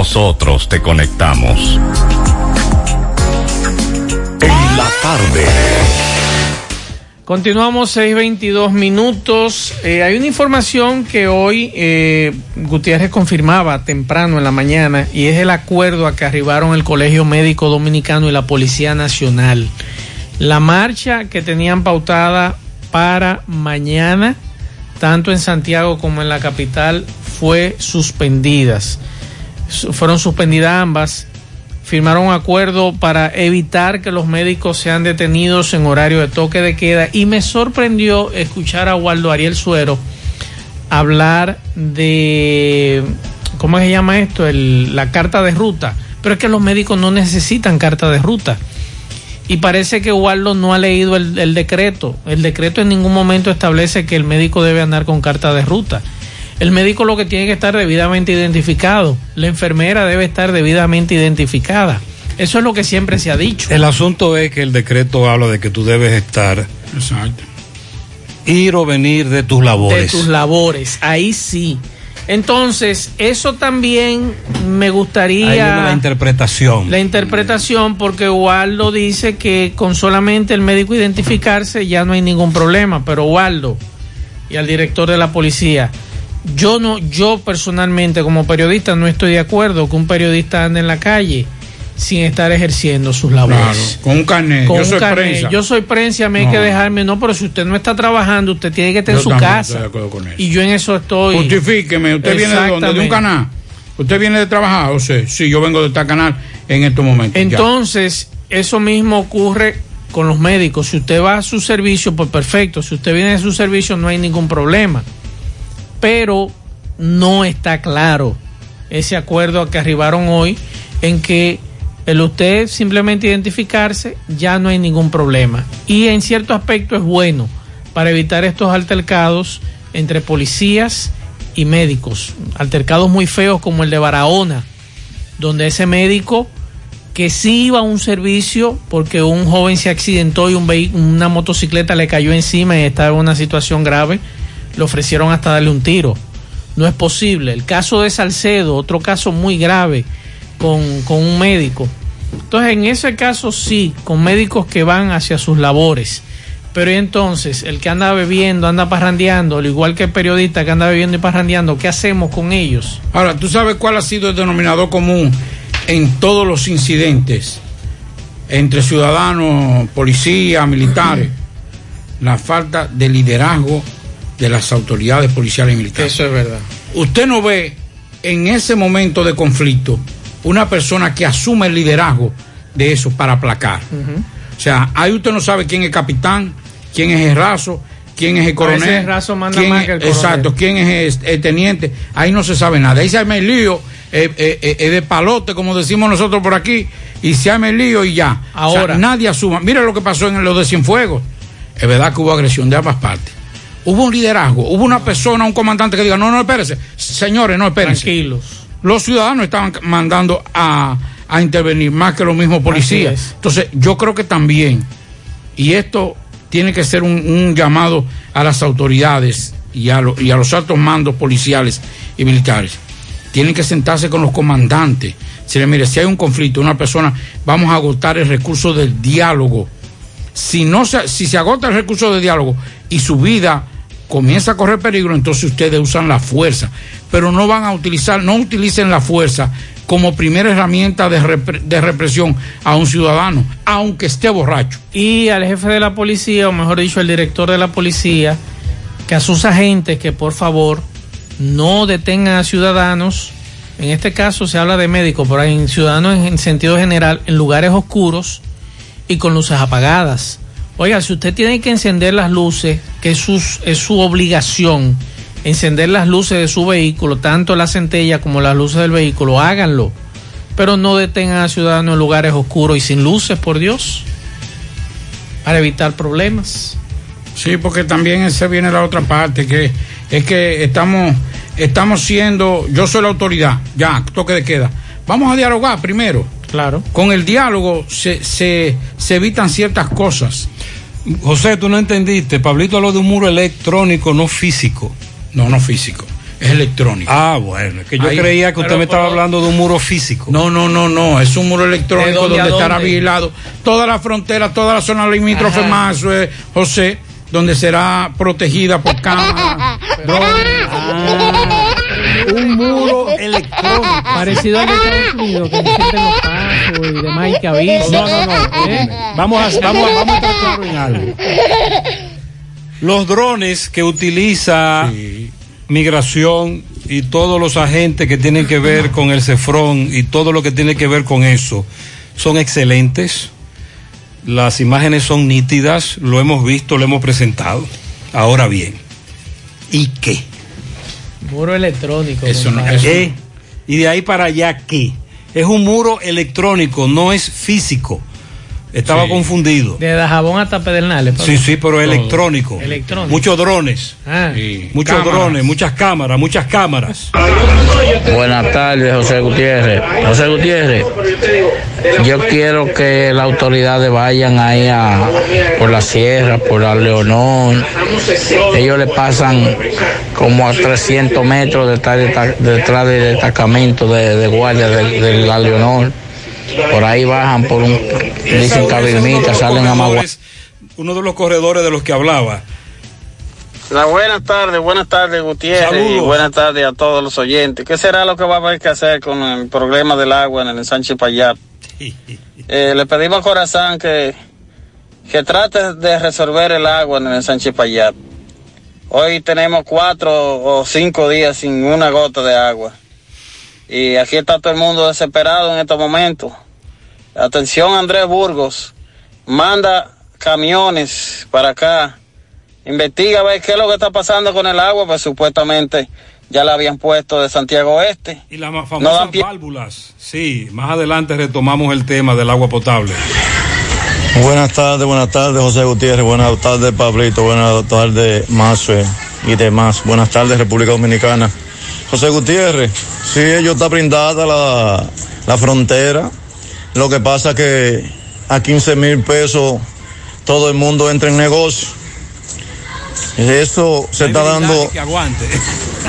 nosotros te conectamos. En la tarde. Continuamos 6.22 minutos. Eh, hay una información que hoy eh, Gutiérrez confirmaba temprano en la mañana y es el acuerdo a que arribaron el Colegio Médico Dominicano y la Policía Nacional. La marcha que tenían pautada para mañana, tanto en Santiago como en la capital, fue suspendidas. Fueron suspendidas ambas firmaron un acuerdo para evitar que los médicos sean detenidos en horario de toque de queda y me sorprendió escuchar a Waldo Ariel Suero hablar de, ¿cómo se llama esto? El- la carta de ruta. Pero es que los médicos no necesitan carta de ruta. Y parece que Waldo no ha leído el decreto. El decreto en ningún momento establece que el médico debe andar con carta de ruta. El médico lo que tiene que estar debidamente identificado. La enfermera debe estar debidamente identificada. Eso es lo que siempre se ha dicho. El asunto es que el decreto habla de que tú debes estar. Exacto. Ir o venir de tus de labores. tus labores. Ahí sí. Entonces, eso también me Ahí gustaría viene la interpretación. la interpretación porque Waldo dice que con solamente el médico identificarse ya no hay ningún problema, pero Waldo y al director de la policía, yo no yo personalmente como periodista no estoy de acuerdo que un periodista ande en la calle sin estar ejerciendo sus labores. Claro, con un carnet. Con yo un soy carnet. prensa. Yo soy prensa, me hay No. que dejarme. No, pero si usted no está trabajando, usted tiene que estar Yo en su casa. estoy de acuerdo con eso. Y yo en eso estoy. Justifíqueme, ¿usted viene de dónde? ¿De un canal? ¿Usted viene de trabajar? O sea, sí, yo vengo de este canal en estos momentos. ya. Entonces, eso mismo ocurre con los médicos. Si usted va a su servicio, pues perfecto. Si usted viene de su servicio, no hay ningún problema. Pero no está claro ese acuerdo a que arribaron hoy en que el usted simplemente identificarse ya no hay ningún problema. Y en cierto aspecto es bueno para evitar estos altercados entre policías y médicos. Altercados muy feos como el de Barahona, donde ese médico que sí iba a un servicio porque un joven se accidentó y un una motocicleta le cayó encima y estaba en una situación grave, le ofrecieron hasta darle un tiro. No es posible. El caso de Salcedo, otro caso muy grave con, con un médico. Entonces, en ese caso sí, con médicos que van hacia sus labores. Pero entonces, el que anda bebiendo, anda parrandeando, al igual que el periodista que anda bebiendo y parrandeando, ¿qué hacemos con ellos? Ahora, ¿tú sabes cuál ha sido el denominador común en todos los incidentes entre ciudadanos, policías, militares? La falta de liderazgo de las autoridades policiales y militares. Eso es verdad. Usted no ve en ese momento de conflicto una persona que asume el liderazgo de eso para aplacar. O sea, ahí usted no sabe quién es capitán, quién es el raso, quién es el coronel. el raso manda quién más es- que el coronel. Exacto, quién es el, el teniente. Ahí no se sabe nada. Ahí se arma el lío, eh, eh, eh, de palote, como decimos nosotros por aquí, y se arma el lío y ya. O sea, Ahora. nadie asuma. Mira lo que pasó en lo de Cienfuegos. Es verdad que hubo agresión de ambas partes. Hubo un liderazgo, hubo una persona, un comandante que diga, no, no, espérense, señores, no, espérense. Tranquilos. Los ciudadanos estaban mandando a, a intervenir más que los mismos policías. Entonces, yo creo que también, y esto tiene que ser un, un llamado a las autoridades y a, lo- y a los altos mandos policiales y militares, tienen que sentarse con los comandantes. Si le mire, si hay un conflicto, una persona, vamos a agotar el recurso del diálogo. Si no se, si se agota el recurso de diálogo y su vida comienza a correr peligro, entonces ustedes usan la fuerza. Pero no van a utilizar, no utilicen la fuerza como primera herramienta de, repre- de represión a un ciudadano, aunque esté borracho. y al jefe de la policía, o mejor dicho, al director de la policía, que a sus agentes que por favor no detengan a ciudadanos, en este caso se habla de médicos, pero en ciudadanos en sentido general, en lugares oscuros y con luces apagadas. Oiga, si usted tiene que encender las luces, que es, sus- es su obligación encender las luces de su vehículo, tanto la centella como las luces del vehículo, háganlo. Pero no detengan a ciudadanos en lugares oscuros y sin luces, por Dios, para evitar problemas. Sí, porque también ese viene la otra parte, que es que estamos, estamos siendo, yo soy la autoridad, ya, toque de queda. Vamos a dialogar primero. Claro. Con el diálogo se, se, se evitan ciertas cosas. José, tú no entendiste. Pablito habló de un muro electrónico, no físico. No, no físico. Es electrónico. Ah, bueno, es que yo Ahí- creía que usted me estaba hablando de un muro físico. No, no, no, no. Es un muro electrónico ¿De dónde donde estará vigilado toda la frontera, toda la zona limítrofe más, eh, José, donde será protegida por cámaras. un muro electrónico. Parecido al de Estados Unidos, que los y demás y que avisan. No, no, no. ¿Eh? Vamos a, vamos, a- vamos a en algo. Los drones que utiliza migración y todos los agentes que tienen que ver con el cefrón y todo lo que tiene que ver con eso son excelentes. Las imágenes son nítidas, lo hemos visto, lo hemos presentado. Ahora bien, ¿y qué? Muro electrónico. Eso no- compadre. eso- ¿Qué? Y de ahí para allá, ¿qué? Es un muro electrónico, no es físico. Estaba Sí. confundido. De Dajabón hasta Pedernales. Sí, sí, pero electrónico. Electrónico. Muchos drones. Ah. Muchos Cámaras. drones, muchas cámaras, muchas cámaras. Buenas tardes, José Gutiérrez. José Gutiérrez, yo quiero que las autoridades vayan ahí a, por la sierra, por la Leonor. Ellos le pasan como a 300 metros detrás, de- detrás del destacamento de, de guardia de, de la Leonor. Por ahí bajan por un, dicen cabinita, salen a Magua. Uno de los corredores de los que hablaba. La buenas tardes, buenas tardes Gutiérrez Saludos. y buenas tardes a todos los oyentes. ¿Qué será lo que va a haber que hacer con el problema del agua en el ensanche Payat? Eh, le pedimos a Corazán que, que trate de resolver el agua en el ensanche Payat. Hoy tenemos cuatro o cinco días sin una gota de agua. Y aquí está todo el mundo desesperado en estos momentos. Atención Andrés Burgos, manda camiones para acá investiga a ver qué es lo que está pasando con el agua, pues supuestamente ya la habían puesto de Santiago Oeste. Y las No famosas dan pie- válvulas. Sí, más adelante retomamos el tema del agua potable. Buenas tardes, buenas tardes, José Gutiérrez. Buenas tardes, Pablito. Buenas tardes, Mazue y demás. Buenas tardes, República Dominicana. José Gutiérrez, sí, ellos está brindada la, la frontera. Lo que pasa que a 15 mil pesos todo el mundo entra en negocio. Eso se está dando. Que aguante.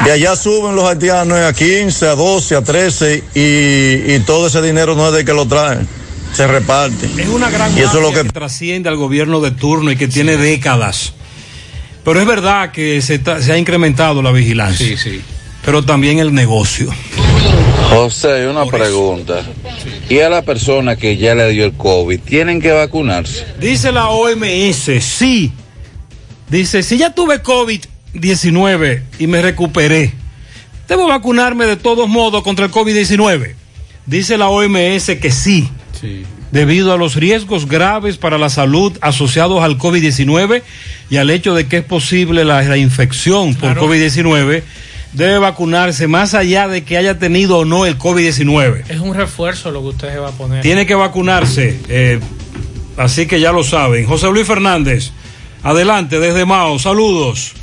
De allá suben los haitianos a 15, a 12, a 13 y, y todo ese dinero no es de que lo traen, se reparte. Es una gran Y eso es lo que que trasciende al gobierno de turno y que tiene décadas. Pero es verdad que se, está- se ha incrementado la vigilancia. Sí, sí. Pero también el negocio. José, una pregunta. ¿Y a la persona que ya le dio el COVID, tienen que vacunarse? Dice la OMS, sí. Dice, si ya tuve COVID-19 y me recuperé, debo vacunarme de todos modos contra el COVID-19. Dice la OMS que sí. Debido a los riesgos graves para la salud asociados al COVID-19 y al hecho de que es posible la, la infección por Claro. COVID-19, debe vacunarse más allá de que haya tenido o no el COVID-19. Es un refuerzo lo que usted se va a poner. Tiene que vacunarse. eh, así que ya lo saben. José Luis Fernández, adelante desde Mao. Saludos.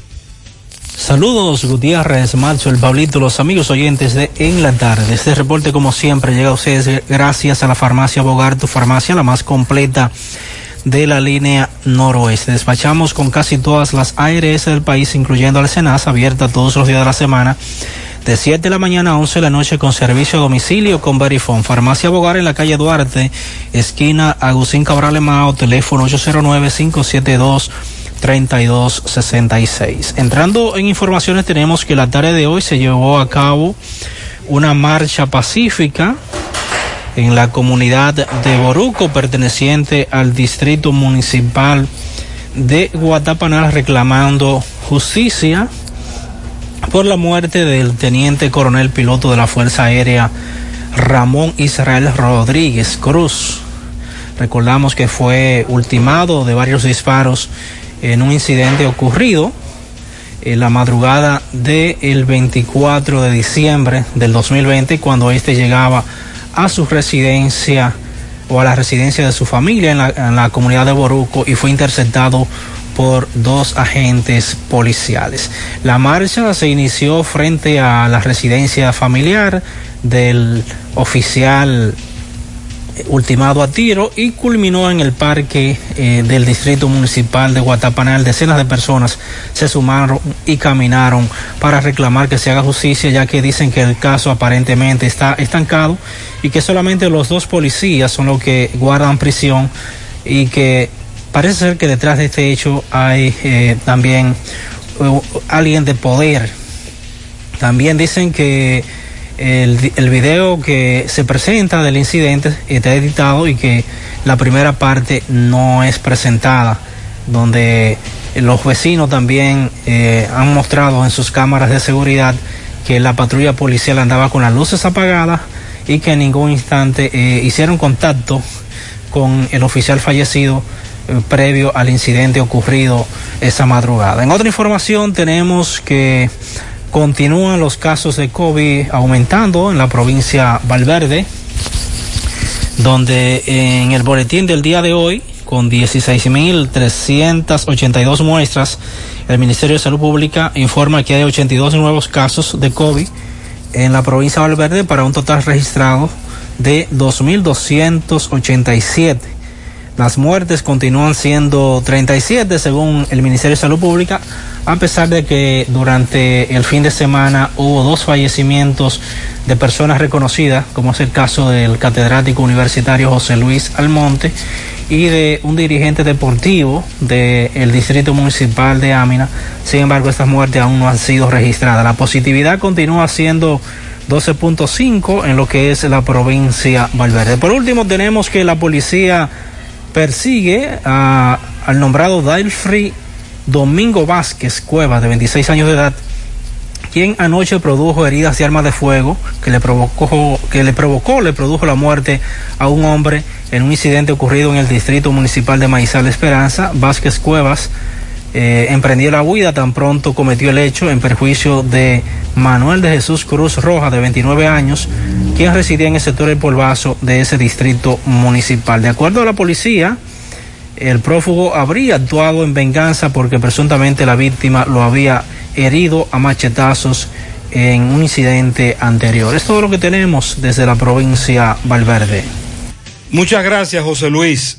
Saludos Gutiérrez, Marzo, el Pablito, los amigos oyentes de En la Tarde. Este reporte como siempre llega a ustedes gracias a la farmacia Bogar, tu farmacia la más completa de la línea noroeste. Despachamos con casi todas las ARS del país, incluyendo al Senasa, abierta todos los días de la semana, de 7 de la mañana a 11 de la noche con servicio a domicilio con Verifone. Farmacia Bogar en la calle Duarte, esquina Agustín Cabral Mao, teléfono 809-572. 3266. Entrando en informaciones tenemos que la tarde de hoy se llevó a cabo una marcha pacífica en la comunidad de Boruco perteneciente al distrito municipal de Guatapanal reclamando justicia por la muerte del teniente coronel piloto de la Fuerza Aérea Ramón Israel Rodríguez Cruz. Recordamos que fue ultimado de varios disparos en un incidente ocurrido en la madrugada del 24 de diciembre del 2020 cuando este llegaba a su residencia o a la residencia de su familia en la, en la comunidad de Boruco y fue interceptado por dos agentes policiales. La marcha se inició frente a la residencia familiar del oficial ultimado a tiro y culminó en el parque eh, del distrito municipal de Guatapanal. Decenas de personas se sumaron y caminaron para reclamar que se haga justicia, ya que dicen que el caso aparentemente está estancado y que solamente los dos policías son los que guardan prisión y que parece ser que detrás de este hecho hay eh, también uh, alguien de poder. También dicen que el, el, video que se presenta del incidente está editado y que la primera parte no es presentada, donde los vecinos también eh, han mostrado en sus cámaras de seguridad que la patrulla policial andaba con las luces apagadas y que en ningún instante eh, hicieron contacto con el oficial fallecido eh, previo al incidente ocurrido esa madrugada. En otra información tenemos que Continúan los casos de COVID aumentando en la provincia Valverde, donde en el boletín del día de hoy, con 16.382 muestras, el Ministerio de Salud Pública informa que hay 82 nuevos casos de COVID en la provincia de Valverde para un total registrado de 2.287. Las muertes continúan siendo 37 según el Ministerio de Salud Pública, a pesar de que durante el fin de semana hubo dos fallecimientos de personas reconocidas, como es el caso del catedrático universitario José Luis Almonte y de un dirigente deportivo del Distrito Municipal de Ámina. Sin embargo, estas muertes aún no han sido registradas. La positividad continúa siendo 12.5 en lo que es la provincia Valverde. Por último, tenemos que la policía persigue a, al nombrado Dalfrey Domingo Vázquez Cueva, de 26 años de edad, quien anoche produjo heridas de armas de fuego que le provocó, que le provocó, le produjo la muerte a un hombre en un incidente ocurrido en el distrito municipal de Maizal Esperanza. Vázquez Cuevas eh, emprendió la huida tan pronto cometió el hecho en perjuicio de Manuel de Jesús Cruz Roja, de 29 años, quien residía en el sector del Polvazo de ese distrito municipal. De acuerdo a la policía, el prófugo habría actuado en venganza porque presuntamente la víctima lo había herido a machetazos en un incidente anterior. Es todo lo que tenemos desde la provincia Valverde. Muchas gracias, José Luis.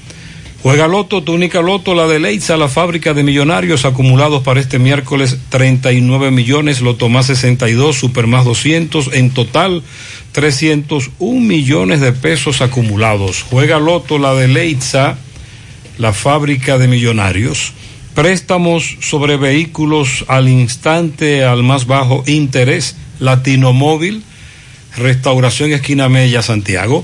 Juega Loto, tu única Loto, la de Leitza, la fábrica de millonarios acumulados para este miércoles 39 millones, Loto más 62, Super más 200, en total 301 millones de pesos acumulados. Juega Loto, la de Leitza, la fábrica de millonarios. Préstamos sobre vehículos al instante, al más bajo interés, Latino Móvil, Restauración Esquina Mella, Santiago.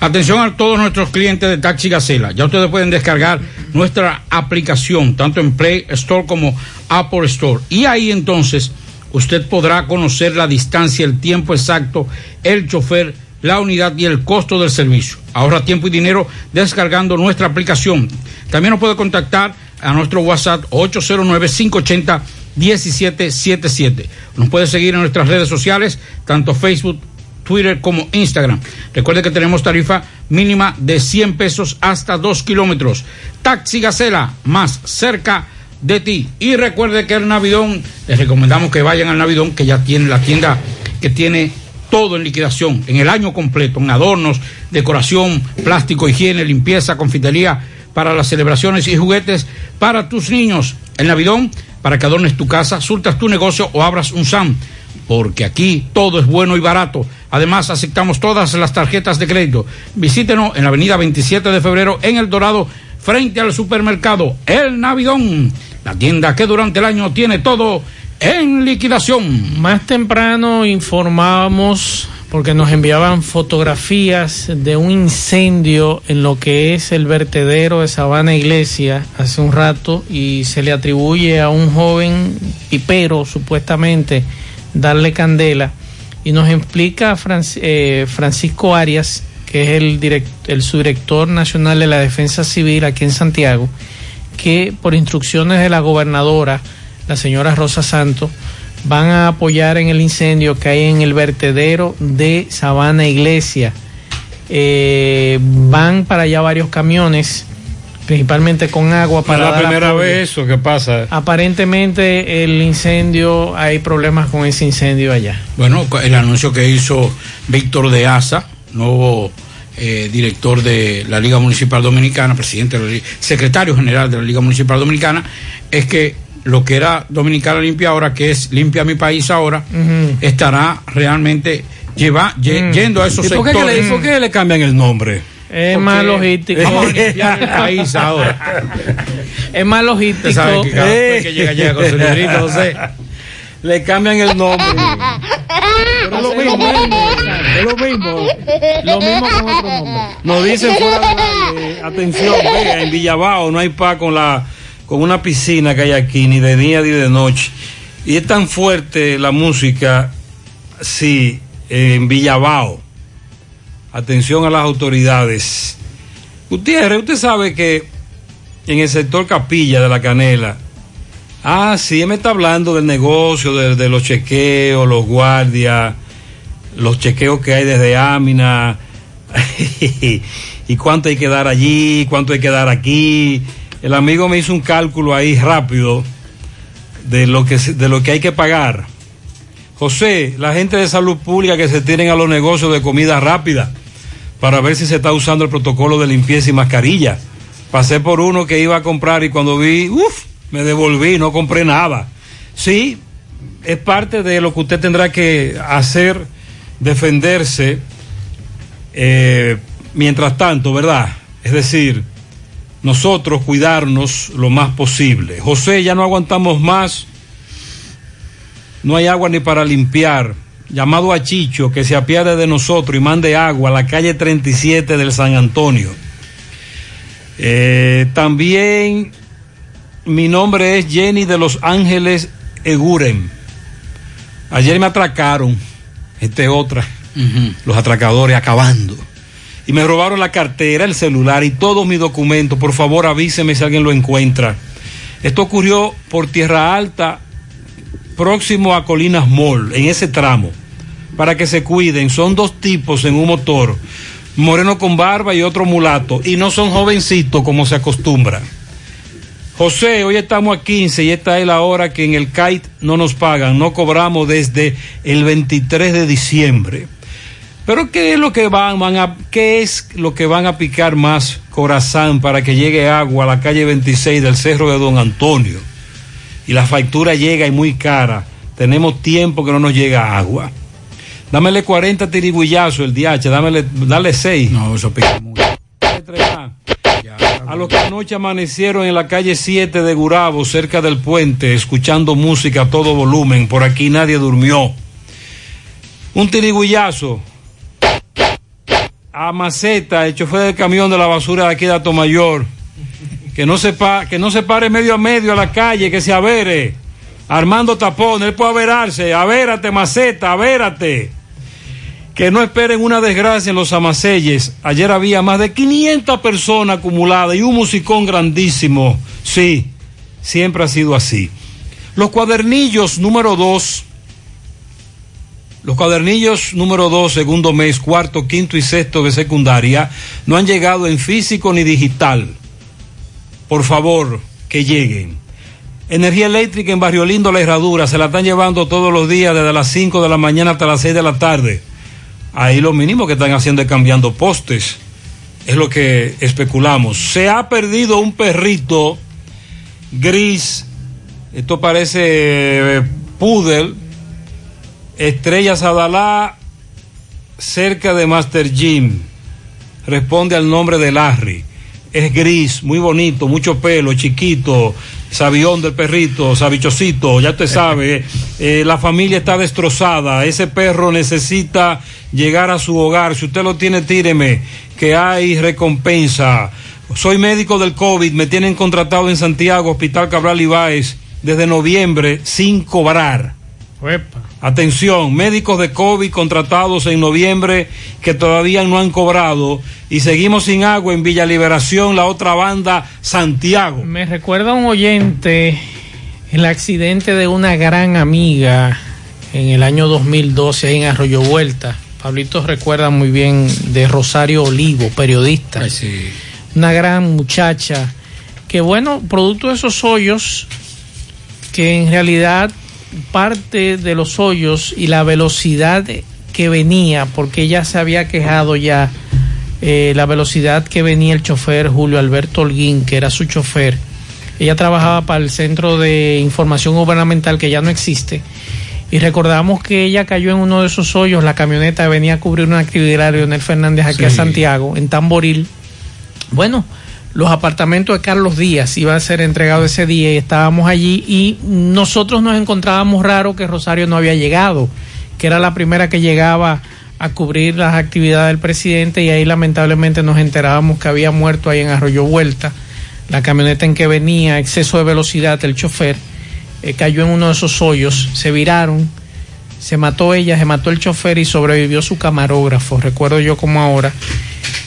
Atención a todos nuestros clientes de Taxi Gacela. Ya ustedes pueden descargar nuestra aplicación, tanto en Play Store como Apple Store. Y ahí entonces usted podrá conocer la distancia, el tiempo exacto, el chofer, la unidad y el costo del servicio. Ahorra tiempo y dinero descargando nuestra aplicación. También nos puede contactar a nuestro WhatsApp 809-580-1777. Nos puede seguir en nuestras redes sociales, tanto Facebook, Twitter como Instagram. Recuerde que tenemos tarifa mínima de 100 pesos hasta 2 kilómetros. Taxi Gacela, más cerca de ti. Y recuerde que el Navidón, les recomendamos que vayan al Navidón, que ya tiene la tienda que tiene todo en liquidación, en el año completo, en adornos, decoración, plástico, higiene, limpieza, confitería para las celebraciones y juguetes para tus niños. El Navidón, para que adornes tu casa, surtas tu negocio o abras un SAM, porque aquí todo es bueno y barato. Además, aceptamos todas las tarjetas de crédito. Visítenos en la avenida 27 de febrero en El Dorado, frente al supermercado El Navidón, la tienda que durante el año tiene todo en liquidación. Más temprano informábamos, porque nos enviaban fotografías de un incendio en lo que es el vertedero de Sabana Iglesia hace un rato y se le atribuye a un joven pipero, supuestamente, darle candela. Y nos explica eh, Francisco Arias, que es el, el subdirector nacional de la Defensa Civil aquí en Santiago, que por instrucciones de la gobernadora, la señora Rosa Santos, van a apoyar en el incendio que hay en el vertedero de Sabana Iglesia. Eh, van para allá varios camiones, principalmente con agua Es para la dar primera apoyo. vez eso que pasa. Aparentemente el incendio, hay problemas con ese incendio allá. Bueno, el anuncio que hizo Víctor de Asa, nuevo eh, director de la Liga Municipal Dominicana, presidente, de la Liga- secretario general de la Liga Municipal Dominicana, es que lo que era Dominicana Limpia ahora, que es Limpia mi país ahora, estará realmente lleva, ye- yendo a esos ¿Y por qué, sectores. que le, por qué le cambian el nombre? Es más logístico. Vamos a limpiar el país ahora. Es más logístico. Usted sabe que cada vez que llega, llega con su librito, José. Le cambian el nombre. Pero lo mismo, es lo mismo. Lo mismo con otro nombre. Nos dicen fuera aire, atención, vea, en Villabao no hay paz con la con una piscina que hay aquí, ni de día ni de noche. Y es tan fuerte la música, sí, en Villabao. Atención a las autoridades. Gutiérrez, usted sabe que en el sector Capilla de la Canela, ah, sí, me está hablando del negocio, de, de los chequeos, los guardias, los chequeos que hay desde Ámina, y cuánto hay que dar allí, cuánto hay que dar aquí. El amigo me hizo un cálculo ahí rápido de lo que, de lo que hay que pagar. José, la gente de salud pública que se tienen a los negocios de comida rápida para ver si se está usando el protocolo de limpieza y mascarilla. Pasé por uno que iba a comprar y cuando vi, uff, me devolví, no compré nada. Sí, es parte de lo que usted tendrá que hacer, defenderse, eh, mientras tanto, ¿verdad? Es decir, nosotros cuidarnos lo más posible. José, ya no aguantamos más, no hay agua ni para limpiar. Llamado a Chicho que se apiade de nosotros y mande agua a la calle 37 del San Antonio. Eh, también mi nombre es Jenny de Los Ángeles Eguren. Ayer me atracaron, este otra, los atracadores acabando. Y me robaron la cartera, el celular y todos mis documentos. Por favor, avíseme si alguien lo encuentra. Esto ocurrió por Tierra Alta, próximo a Colinas Mall, en ese tramo. Para que se cuiden, son dos tipos en un motor, moreno con barba y otro mulato, y no son jovencitos como se acostumbra. José, hoy estamos a 15 y esta es la hora que en el kite no nos pagan, no cobramos desde el 23 de diciembre. Pero ¿qué es lo que van, van a, qué es lo que van a picar más Corazán para que llegue agua a la calle 26 del Cerro de Don Antonio? Y la factura llega y muy cara. Tenemos tiempo que no nos llega agua. Dámele 40 tirigullazos el DH, dámele, dale 6. No, eso pica mucho. A los que anoche amanecieron en la calle 7 de Gurabo, cerca del puente, escuchando música a todo volumen, por aquí nadie durmió. Un tirigullazo a Maceta, el chofer del camión de la basura de aquí de Atomayor, que no se, que no se pare medio a medio a la calle, que se avere. Armando Tapón, él puede averarse, avérate Maceta, avérate. Que no esperen una desgracia en los amacelles. Ayer había más de 500 personas acumuladas y un musicón grandísimo. Sí, siempre ha sido así. Los cuadernillos número 2 los cuadernillos número 2, segundo mes, cuarto, quinto y sexto de secundaria no han llegado en físico ni digital. Por favor, que lleguen. Energía eléctrica en Barrio Lindo, La Herradura, se la están llevando todos los días desde las 5 de la mañana hasta las 6 de la tarde. Ahí lo mínimo que están haciendo es cambiando postes. Es lo que especulamos. Se ha perdido un perrito gris. Esto parece eh, poodle. Estrella Sadalá, cerca de Master Jim. Responde al nombre de Larry. Es gris, muy bonito, mucho pelo, chiquito, sabión del perrito, sabichocito, ya usted sabe. eh, la familia está destrozada. Ese perro necesita llegar a su hogar. Si usted lo tiene, tíreme, que hay recompensa. Soy médico del COVID, me tienen contratado en Santiago, Hospital Cabral Ibáez, desde noviembre, sin cobrar. Atención, médicos de COVID contratados en noviembre que todavía no han cobrado y seguimos sin agua en Villa Liberación, la otra banda, Santiago. Me recuerda un oyente el accidente de una gran amiga en el año 2012 ahí en Arroyo Vuelta. Pablito recuerda muy bien de Rosario Olivo, periodista. Una gran muchacha que bueno, producto de esos hoyos, que en realidad parte de los hoyos y la velocidad que venía, porque ella se había quejado ya, eh, la velocidad que venía el chofer Julio Alberto Holguín, que era su chofer. Ella trabajaba para el Centro de Información Gubernamental que ya no existe. Y recordamos que ella cayó en uno de esos hoyos, la camioneta venía a cubrir una actividad de Leonel Fernández aquí a. Santiago, en Tamboril. Bueno, los apartamentos de Carlos Díaz iban a ser entregados ese día y estábamos allí y nosotros nos encontrábamos raro que Rosario no había llegado, que era la primera que llegaba a cubrir las actividades del presidente y ahí lamentablemente nos enterábamos que había muerto ahí en Arroyo Vuelta, la camioneta en que venía, exceso de velocidad, el chofer eh, cayó en uno de esos hoyos, se viraron, se mató ella, se mató el chofer y sobrevivió su camarógrafo, recuerdo yo como ahora.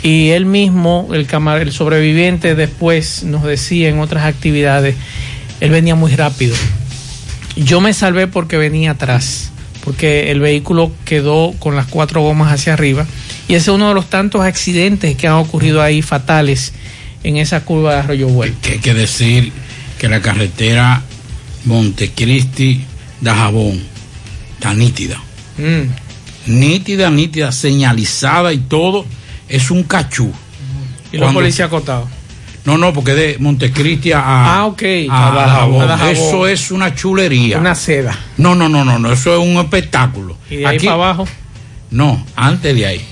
Y él mismo, el, camar- el sobreviviente, después nos decía en otras actividades, él venía muy rápido. Yo me salvé porque venía atrás, porque el vehículo quedó con las cuatro gomas hacia arriba. Y ese es uno de los tantos accidentes que han ocurrido ahí fatales en esa curva de Arroyo Vuelta. Que hay que decir que la carretera Montecristi Dajabón está nítida. Mm. Nítida, nítida, señalizada y todo. Es un cachú. Y los policías acotados. No, no, porque de Montecristi a, Ah, ok. a A Dajabón. Dajabón. A Dajabón. Eso es una chulería. Una seda. No, no, no, no, no, eso es un espectáculo. Y de ahí para abajo. No, antes de ahí.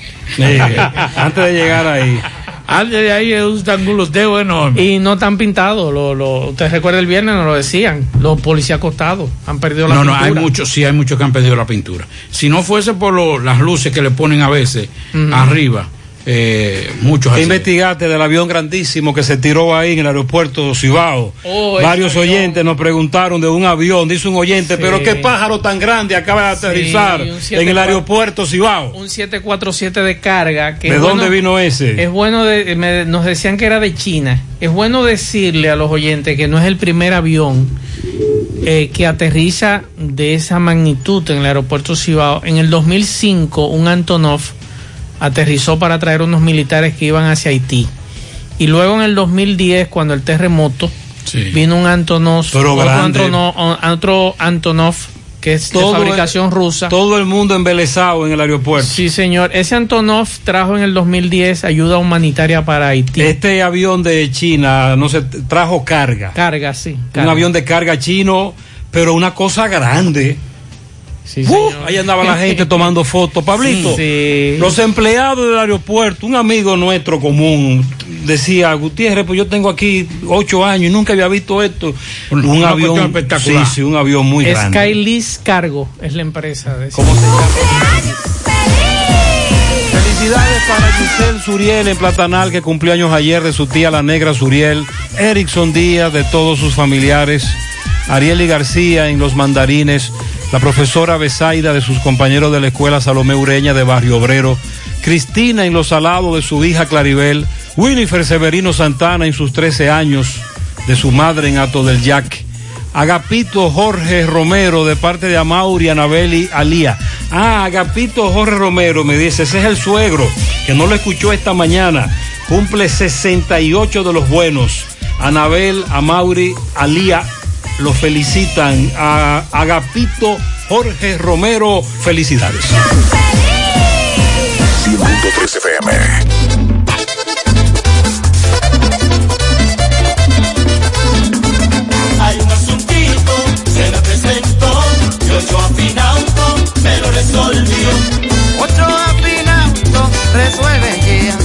antes de llegar ahí. Antes de ahí es un tanguloteo enorme. Y no están pintados. Lo, lo, usted recuerda el viernes, nos lo decían. Los policías acostados han perdido la No, no, pintura. hay muchos, sí, hay muchos que han perdido la pintura. Si no fuese por lo- las luces que le ponen a veces arriba, eh, muchos ¿Qué investigaste del avión grandísimo que se tiró ahí en el aeropuerto Cibao? Oh, Varios oyentes nos preguntaron de un avión, dice un oyente, Sí. pero qué pájaro tan grande acaba de aterrizar en el 74. aeropuerto Cibao. Un 747 de carga. Que ¿De es dónde bueno- vino ese? Es bueno, de- me- nos decían que era de China. Es bueno decirle a los oyentes que no es el primer avión eh, que aterriza de esa magnitud en el aeropuerto Cibao. En el 2005, un Antonov aterrizó para traer unos militares que iban hacia Haití. Y luego en el 2010, cuando el terremoto, vino un Antonov, otro. Antonov, otro Antonov que es Todo de el- fabricación rusa. Todo el mundo embelesado en el aeropuerto. Sí, señor. Ese Antonov trajo en el 2010 ayuda humanitaria para Haití. Este avión de China, no sé, trajo carga. Carga, sí. Un carga. avión de carga chino, pero una cosa grande. Uh, ahí andaba la gente tomando fotos. Pablito, Sí. los empleados del aeropuerto, un amigo nuestro común decía, Gutiérrez, pues yo tengo aquí ocho años y nunca había visto esto. Un una avión espectacular. Sí, sí, un avión muy grande. Skylis Cargo es la empresa de ¿Cómo se llama? Felicidades para Giselle Suriel en Platanal, que cumplió años ayer de su tía la negra Suriel, Erickson Díaz, de todos sus familiares, Arieli García en Los Mandarines, la profesora Besaida de sus compañeros de la escuela Salomé Ureña de Barrio Obrero, Cristina en Los Salados de su hija Claribel, Winifred Severino Santana en sus 13 años de su madre en Ato del Yaque. Agapito Jorge Romero de parte de Amauri, Anabel y Alía. Ah, Agapito Jorge Romero me dice, ese es el suegro, que no lo escuchó esta mañana. Cumple 68 de los buenos. Anabel, Amauri, Alía lo felicitan a Agapito Jorge Romero. Felicidades. 100.3 FM. Hay un asuntito, se me presentó, yo yo afinauto, me lo resolvió. Ocho afinauto resuelve ya,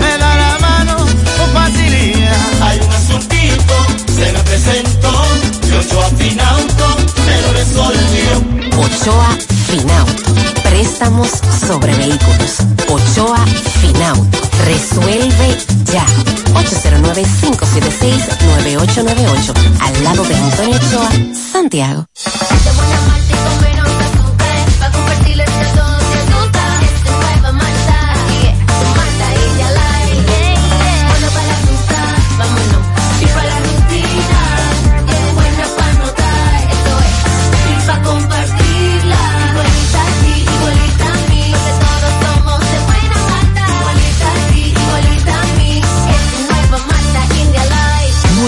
me da la mano con facilidad. Hay un asuntito, se me presentó, yo afinauto, me lo resolvió. Ochoa Finauto. Préstamos sobre vehículos. Ochoa Finauto. Resuelve ya. 809-576-9898. Al lado de Antonio Ochoa, Santiago.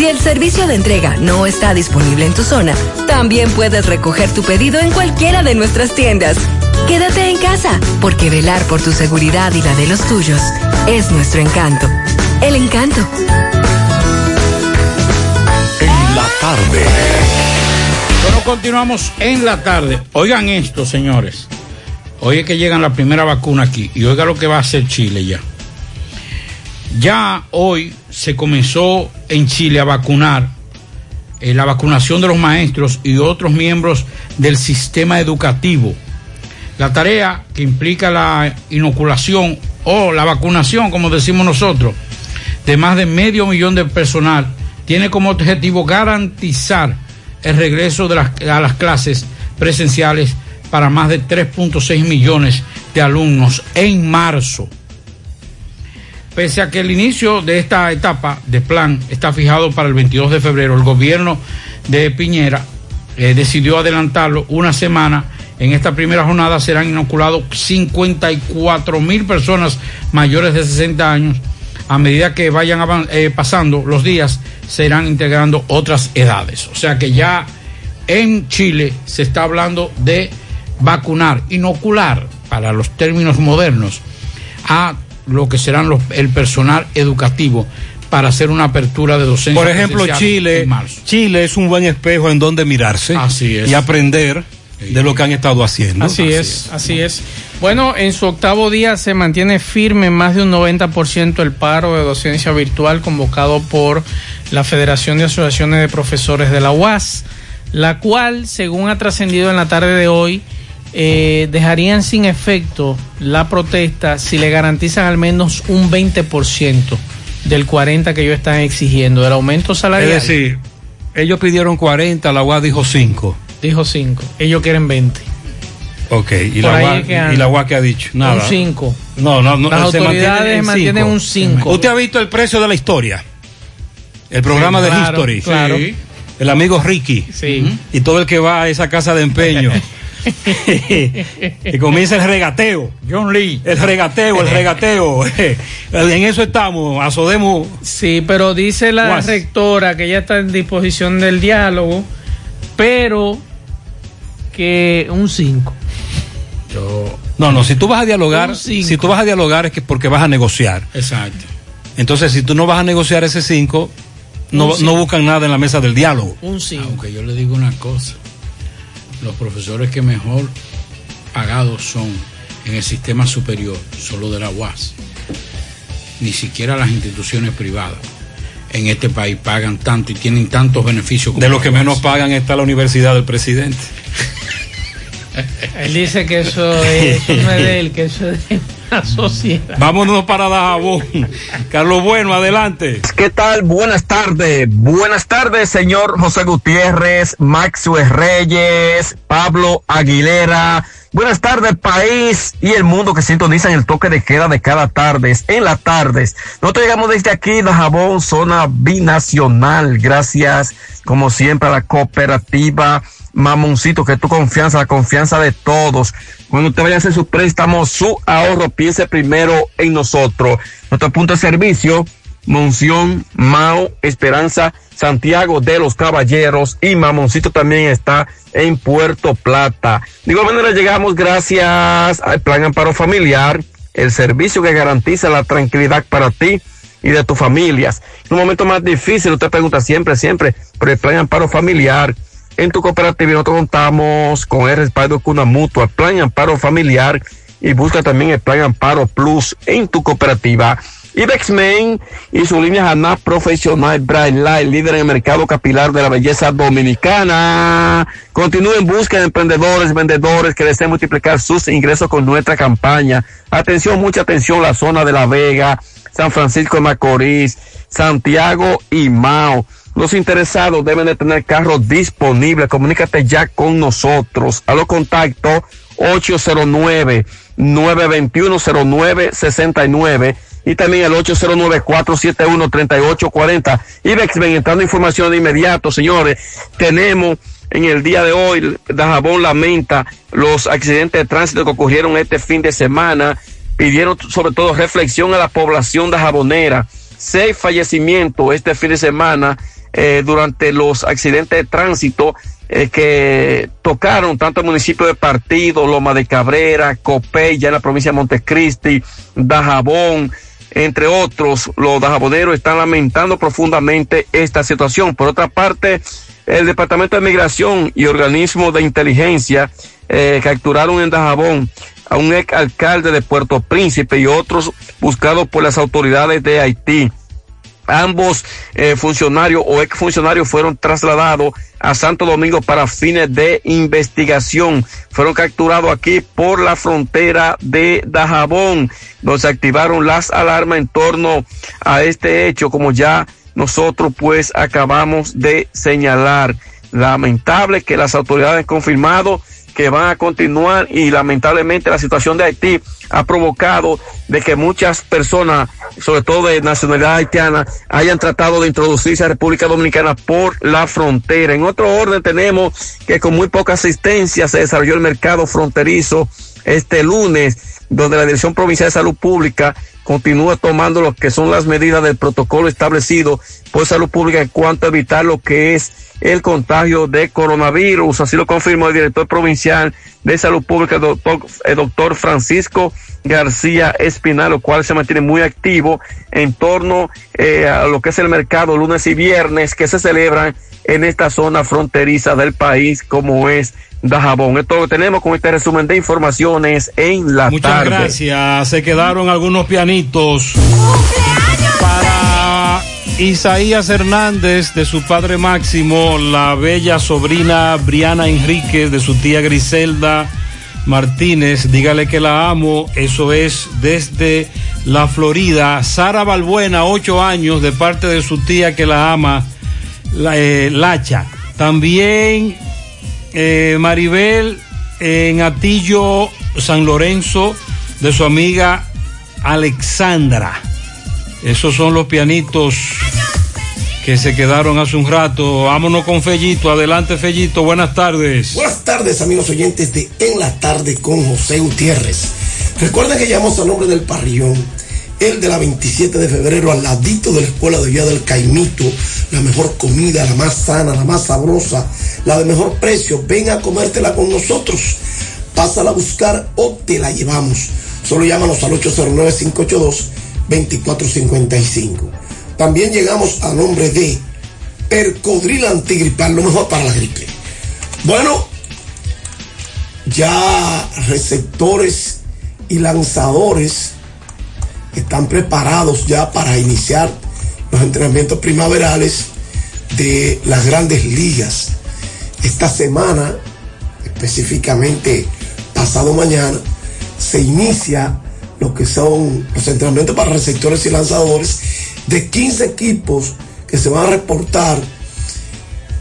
Si el servicio de entrega no está disponible en tu zona, también puedes recoger tu pedido en cualquiera de nuestras tiendas. Quédate en casa, porque velar por tu seguridad y la de los tuyos es nuestro encanto. El encanto. En la tarde. Bueno, continuamos en la tarde. Oigan esto, señores. Hoy es que llegan la primera vacuna aquí. Y oiga lo que va a hacer Chile ya. Ya hoy se comenzó en Chile a vacunar eh, la vacunación de los maestros y otros miembros del sistema educativo. La tarea que implica la inoculación o la vacunación, como decimos nosotros, de más de medio millón de personal, tiene como objetivo garantizar el regreso de a las clases presenciales para más de 3.6 millones de alumnos en marzo. Pese a que el inicio de esta etapa de plan está fijado para el 22 de febrero, el gobierno de Piñera eh, decidió adelantarlo una semana. En esta primera jornada serán inoculados 54 mil personas mayores de 60 años. A medida que vayan eh, pasando los días, se irán integrando otras edades. O sea que ya en Chile se está hablando de vacunar, inocular, para los términos modernos, a lo que serán los, el personal educativo para hacer una apertura de docencia. Por ejemplo, Chile. Chile es un buen espejo en donde mirarse Así es. y aprender de lo que han estado haciendo. Así, es, así es. Bueno, en su octavo día se mantiene firme más de un 90% el paro de docencia virtual convocado por la Federación de Asociaciones de Profesores de la UAS, la cual, según ha trascendido en la tarde de hoy, eh, dejarían sin efecto la protesta si le garantizan al menos un 20% del 40% que ellos están exigiendo, del aumento salarial. Es decir, ellos pidieron 40, la UAS dijo 5. Dijo 5, ellos quieren 20. Ok, y Por la, UAS, es que y la UAS que ha dicho. Nada. Un 5. No, no, no. Las se autoridades en mantienen un 5. ¿Usted ha visto el precio de la historia? El programa Sí, de claro, History. claro. Sí. El amigo Ricky. Sí. Y todo el que va a esa casa de empeño. y comienza el regateo. John Lee. El regateo, el regateo. en eso estamos, asodemos. Sí, pero dice la rectora que ella está en disposición del diálogo, pero que un 5. No, no, si tú vas a dialogar, si tú vas a dialogar es que porque vas a negociar. Exacto. Entonces, si tú no vas a negociar ese 5, no, no buscan nada en la mesa del diálogo. Un 5. Aunque yo le digo una cosa, los profesores que mejor pagados son en el sistema superior son los de la UAS. Ni siquiera las instituciones privadas en este país pagan tanto y tienen tantos beneficios como De los que menos pagan está la universidad del presidente. Él dice que eso, es- eso no es de él, que eso es de la sociedad. Vámonos para Dajabón. Carlos Bueno, adelante. ¿Qué tal? Buenas tardes. Buenas tardes, señor José Gutiérrez, Maxwell Reyes, Pablo Aguilera. Buenas tardes, país y el mundo que sintonizan el toque de queda de cada tarde. En las tardes. Nosotros llegamos desde aquí, Dajabón, zona binacional. Gracias, como siempre, a la cooperativa Mamoncito, que es tu confianza, la confianza de todos. Cuando usted vaya a hacer su préstamo, su ahorro, piense primero en nosotros. Nuestro punto de servicio, Monción, Mao, Esperanza, Santiago de los Caballeros y Mamoncito también está en Puerto Plata. De igual manera llegamos gracias al Plan Amparo Familiar, el servicio que garantiza la tranquilidad para ti y de tus familias. En un momento más difícil, usted pregunta siempre, siempre, por el Plan Amparo Familiar. En tu cooperativa nosotros contamos con el respaldo de Cuna Mutua, Plan Amparo Familiar y busca también el Plan Amparo Plus en tu cooperativa. Ibexmen y su línea Haná Profesional Bright Light, líder en el mercado capilar de la belleza dominicana. Continúa en busca de emprendedores, vendedores que deseen multiplicar sus ingresos con nuestra campaña. Atención, mucha atención, la zona de La Vega, San Francisco de Macorís, Santiago y Mao. Los interesados deben de tener carros disponibles. Comunícate ya con nosotros. A los contactos 809-921-0969 y también el 809-471-3840. IBEX, ven entrando información de inmediato, señores. Tenemos en el día de hoy, Dajabón lamenta los accidentes de tránsito que ocurrieron este fin de semana. Pidieron sobre todo reflexión a la población dajabonera. Seis fallecimientos este fin de semana eh, durante los accidentes de tránsito eh, que tocaron tanto el municipio de Partido, Loma de Cabrera, Copey, ya en la provincia de Montecristi, Dajabón, entre otros. Los dajaboneros están lamentando profundamente esta situación. Por otra parte, el Departamento de Migración y organismos de inteligencia eh, capturaron en Dajabón a un ex alcalde de Puerto Príncipe y otros buscados por las autoridades de Haití. Ambos eh, funcionarios o ex funcionarios fueron trasladados a Santo Domingo para fines de investigación. Fueron capturados aquí por la frontera de Dajabón, donde se activaron las alarmas en torno a este hecho, como ya nosotros pues acabamos de señalar. Lamentable que las autoridades han confirmado que van a continuar y lamentablemente la situación de Haití ha provocado de que muchas personas, sobre todo de nacionalidad haitiana, hayan tratado de introducirse a República Dominicana por la frontera. En otro orden tenemos que con muy poca asistencia se desarrolló el mercado fronterizo este lunes, donde la Dirección Provincial de Salud Pública continúa tomando lo que son las medidas del protocolo establecido por Salud Pública en cuanto a evitar lo que es el contagio de coronavirus. Así lo confirmó el director provincial de Salud Pública, el doctor, el doctor Francisco García Espinal, lo cual se mantiene muy activo en torno eh, a lo que es el mercado lunes y viernes que se celebran en esta zona fronteriza del país como es Dajabón. Esto lo tenemos con este resumen de informaciones en la Muchas tarde. gracias. Se quedaron algunos pianitos para Isaías Hernández, de su padre Máximo, la bella sobrina Briana Enríquez, de su tía Griselda Martínez, dígale que la amo, eso es desde la Florida. Sara Balbuena, ocho años, de parte de su tía que la ama, la, eh, Lacha. También eh, Maribel en Atillo, San Lorenzo, de su amiga Alexandra. Esos son los pianitos que se quedaron hace un rato. Vámonos con Fellito. Adelante, Fellito. Buenas tardes. Buenas tardes, amigos oyentes de En la Tarde con José Gutiérrez. Recuerden que llamamos a nombre del Parrillón, el de la 27 de febrero, al ladito de la Escuela de Vía del Caimito. La mejor comida, la más sana, la más sabrosa, la de mejor precio. Ven a comértela con nosotros. Pásala a buscar o te la llevamos. Solo llámanos al 809-582-2455. También llegamos a nombre de Percodril Antigripal, lo mejor para la gripe. Bueno, ya receptores y lanzadores están preparados ya para iniciar los entrenamientos primaverales de las grandes ligas. Esta semana, específicamente pasado mañana, se inicia lo que son los entrenamientos para receptores y lanzadores de 15 equipos que se van a reportar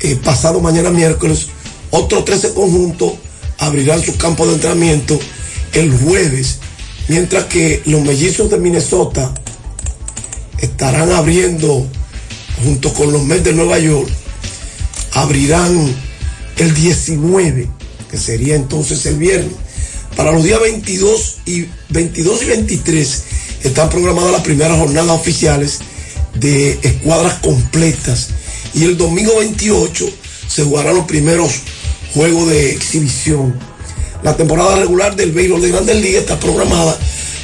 eh, pasado mañana miércoles. Otros 13 conjuntos abrirán sus campos de entrenamiento el jueves, mientras que los mellizos de Minnesota estarán abriendo junto con los Mets de Nueva York, abrirán el 19, que sería entonces el viernes. Para los días 22 y 22 y 23 están programadas las primeras jornadas oficiales de escuadras completas y el domingo 28 se jugarán los primeros juegos de exhibición. La temporada regular del béisbol de Grandes Ligas está programada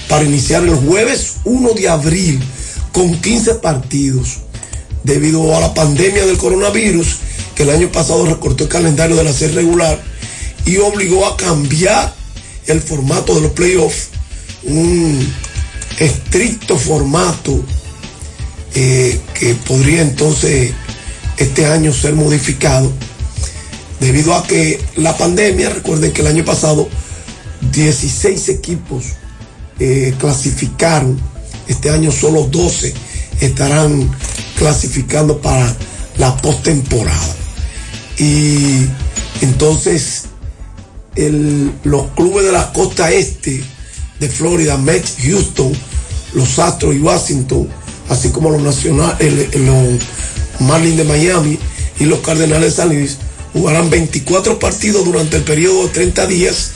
para iniciar el jueves 1 de abril con 15 partidos. Debido a la pandemia del coronavirus, que el año pasado recortó el calendario de la serie regular y obligó a cambiar el formato de los playoffs, un estricto formato eh, que podría entonces este año ser modificado debido a que la pandemia, recuerden que el año pasado 16 equipos eh, clasificaron, este año solo 12 estarán clasificando para la postemporada. Y entonces los clubes de la costa este de Florida, Mets, Houston, los Astros y Washington, así como los nacionales, los Marlins de Miami y los Cardenales de San Luis, jugarán 24 partidos durante el periodo de 30 días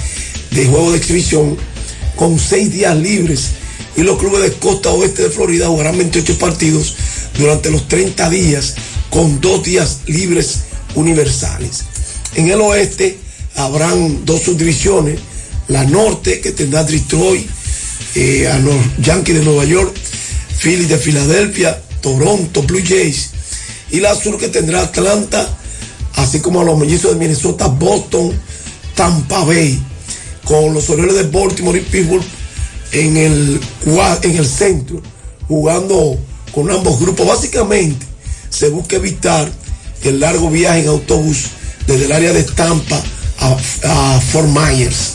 de juego de exhibición con 6 días libres y los clubes de costa oeste de Florida jugarán 28 partidos durante los 30 días con 2 días libres universales. En el oeste habrán dos subdivisiones, la norte que tendrá Detroit, eh, a los Yankees de Nueva York, Philly de Filadelfia, Toronto, Blue Jays, y la sur que tendrá Atlanta, así como a los mellizos de Minnesota, Boston, Tampa Bay, con los Orioles de Baltimore y Pittsburgh en el, en el centro, jugando con ambos grupos. Básicamente, se busca evitar el largo viaje en autobús desde el área de Tampa a, a Fort Myers.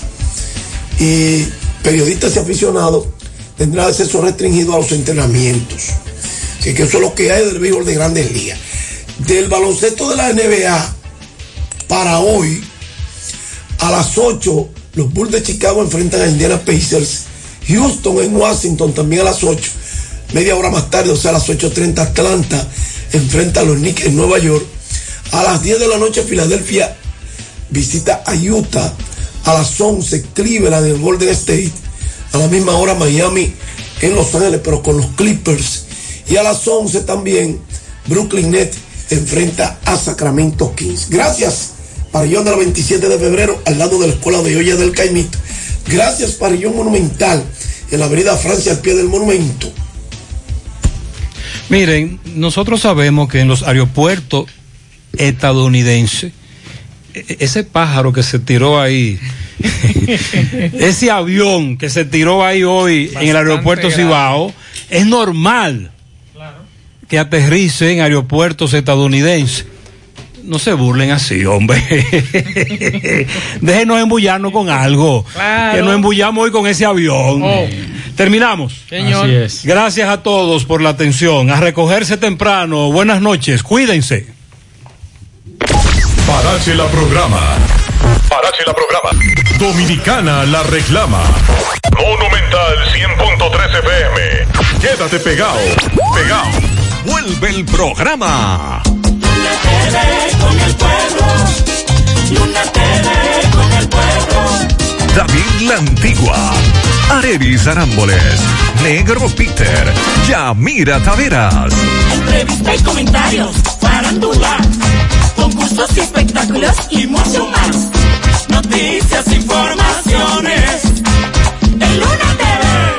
Y periodistas y aficionados tendrán acceso restringido a los entrenamientos. Así que eso es lo que hay del béisbol de grandes ligas. Del baloncesto de la NBA para hoy, a las 8, los Bulls de Chicago enfrentan a Indiana Pacers. Houston en Washington también a las 8. Media hora más tarde, o sea, a las 8.30, Atlanta enfrenta a los Knicks en Nueva York. A las 10 de la noche, Filadelfia visita a Utah. A las 11, Cleveland en Golden State. A la misma hora, Miami en Los Ángeles, pero con los Clippers. Y a las 11 también, Brooklyn Nets enfrenta a Sacramento Kings. Gracias, Parillón de la 27 de febrero, al lado de la Escuela de Olla del Caimito. Gracias, Parillón Monumental, en la Avenida Francia, al pie del monumento. Miren, nosotros sabemos que en los aeropuertos estadounidenses, e- ese pájaro que se tiró ahí, ese avión que se tiró ahí hoy en el aeropuerto grave. Cibao, es normal que aterrice en aeropuertos estadounidenses. No se burlen así, hombre. Déjenos embullarnos con algo. Claro. Que nos embullamos hoy con ese avión. Oh. Terminamos. Señor. Así es. Gracias a todos por la atención. A recogerse temprano. Buenas noches. Cuídense. Parache la programa. Parache la programa. Dominicana la reclama. Monumental 100.13 FM. Quédate pegado. Pegado. Vuelve el programa. con el pueblo. Y una TV con el pueblo. David La Antigua. Arevis Arámboles. Negro Peter. Yamira Taveras. Entrevista y comentarios. Farándula. Concursos y espectáculos y mucho más. Noticias, informaciones.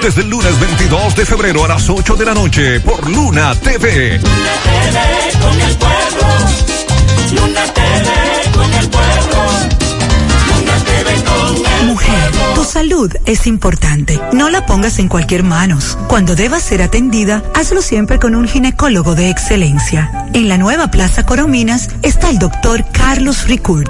Desde el lunes 22 de febrero a las 8 de la noche por Luna TV. Pueblo. Luna TV con el pueblo. Luna TV con el Mujer, tus salud es importante. No la pongas en cualquier manos. Cuando debas ser atendida, hazlo siempre con un ginecólogo de excelencia. En la nueva Plaza Corominas está el doctor Carlos Ricourt,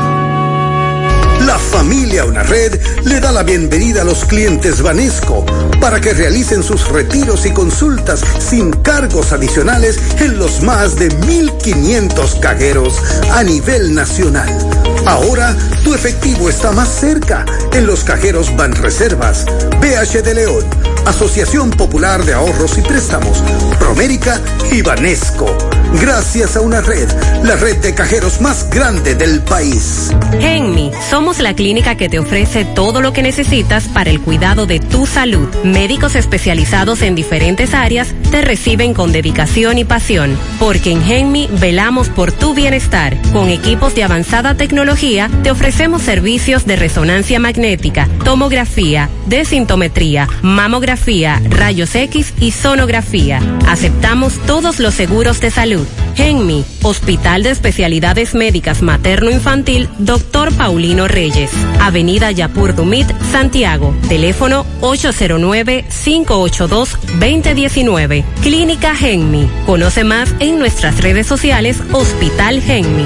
La familia Una Red le da la bienvenida a los clientes Banesco para que realicen sus retiros y consultas sin cargos adicionales en los más de 1.500 cajeros a nivel nacional. Ahora tu efectivo está más cerca en los cajeros Banreservas, BH de León, Asociación Popular de Ahorros y Préstamos, Promérica y Banesco. Gracias a una red, la red de cajeros más grande del país. Genmi, somos la clínica que te ofrece todo lo que necesitas para el cuidado de tu salud. Médicos especializados en diferentes áreas te reciben con dedicación y pasión, porque en Genmi velamos por tu bienestar. Con equipos de avanzada tecnología te ofrecemos servicios de resonancia magnética, tomografía, desintometría, mamografía, rayos X y sonografía. Aceptamos todos los seguros de salud. Genmi, Hospital de Especialidades Médicas Materno-Infantil, Dr. Paulino Reyes, Avenida Yapur Dumit, Santiago, teléfono 809-582-2019. Clínica Genmi. Conoce más en nuestras redes sociales Hospital Genmi.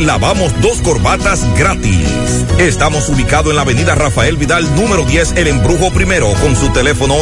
lavamos dos corbatas gratis. Estamos ubicados en la avenida Rafael Vidal número 10, El Embrujo Primero, con su teléfono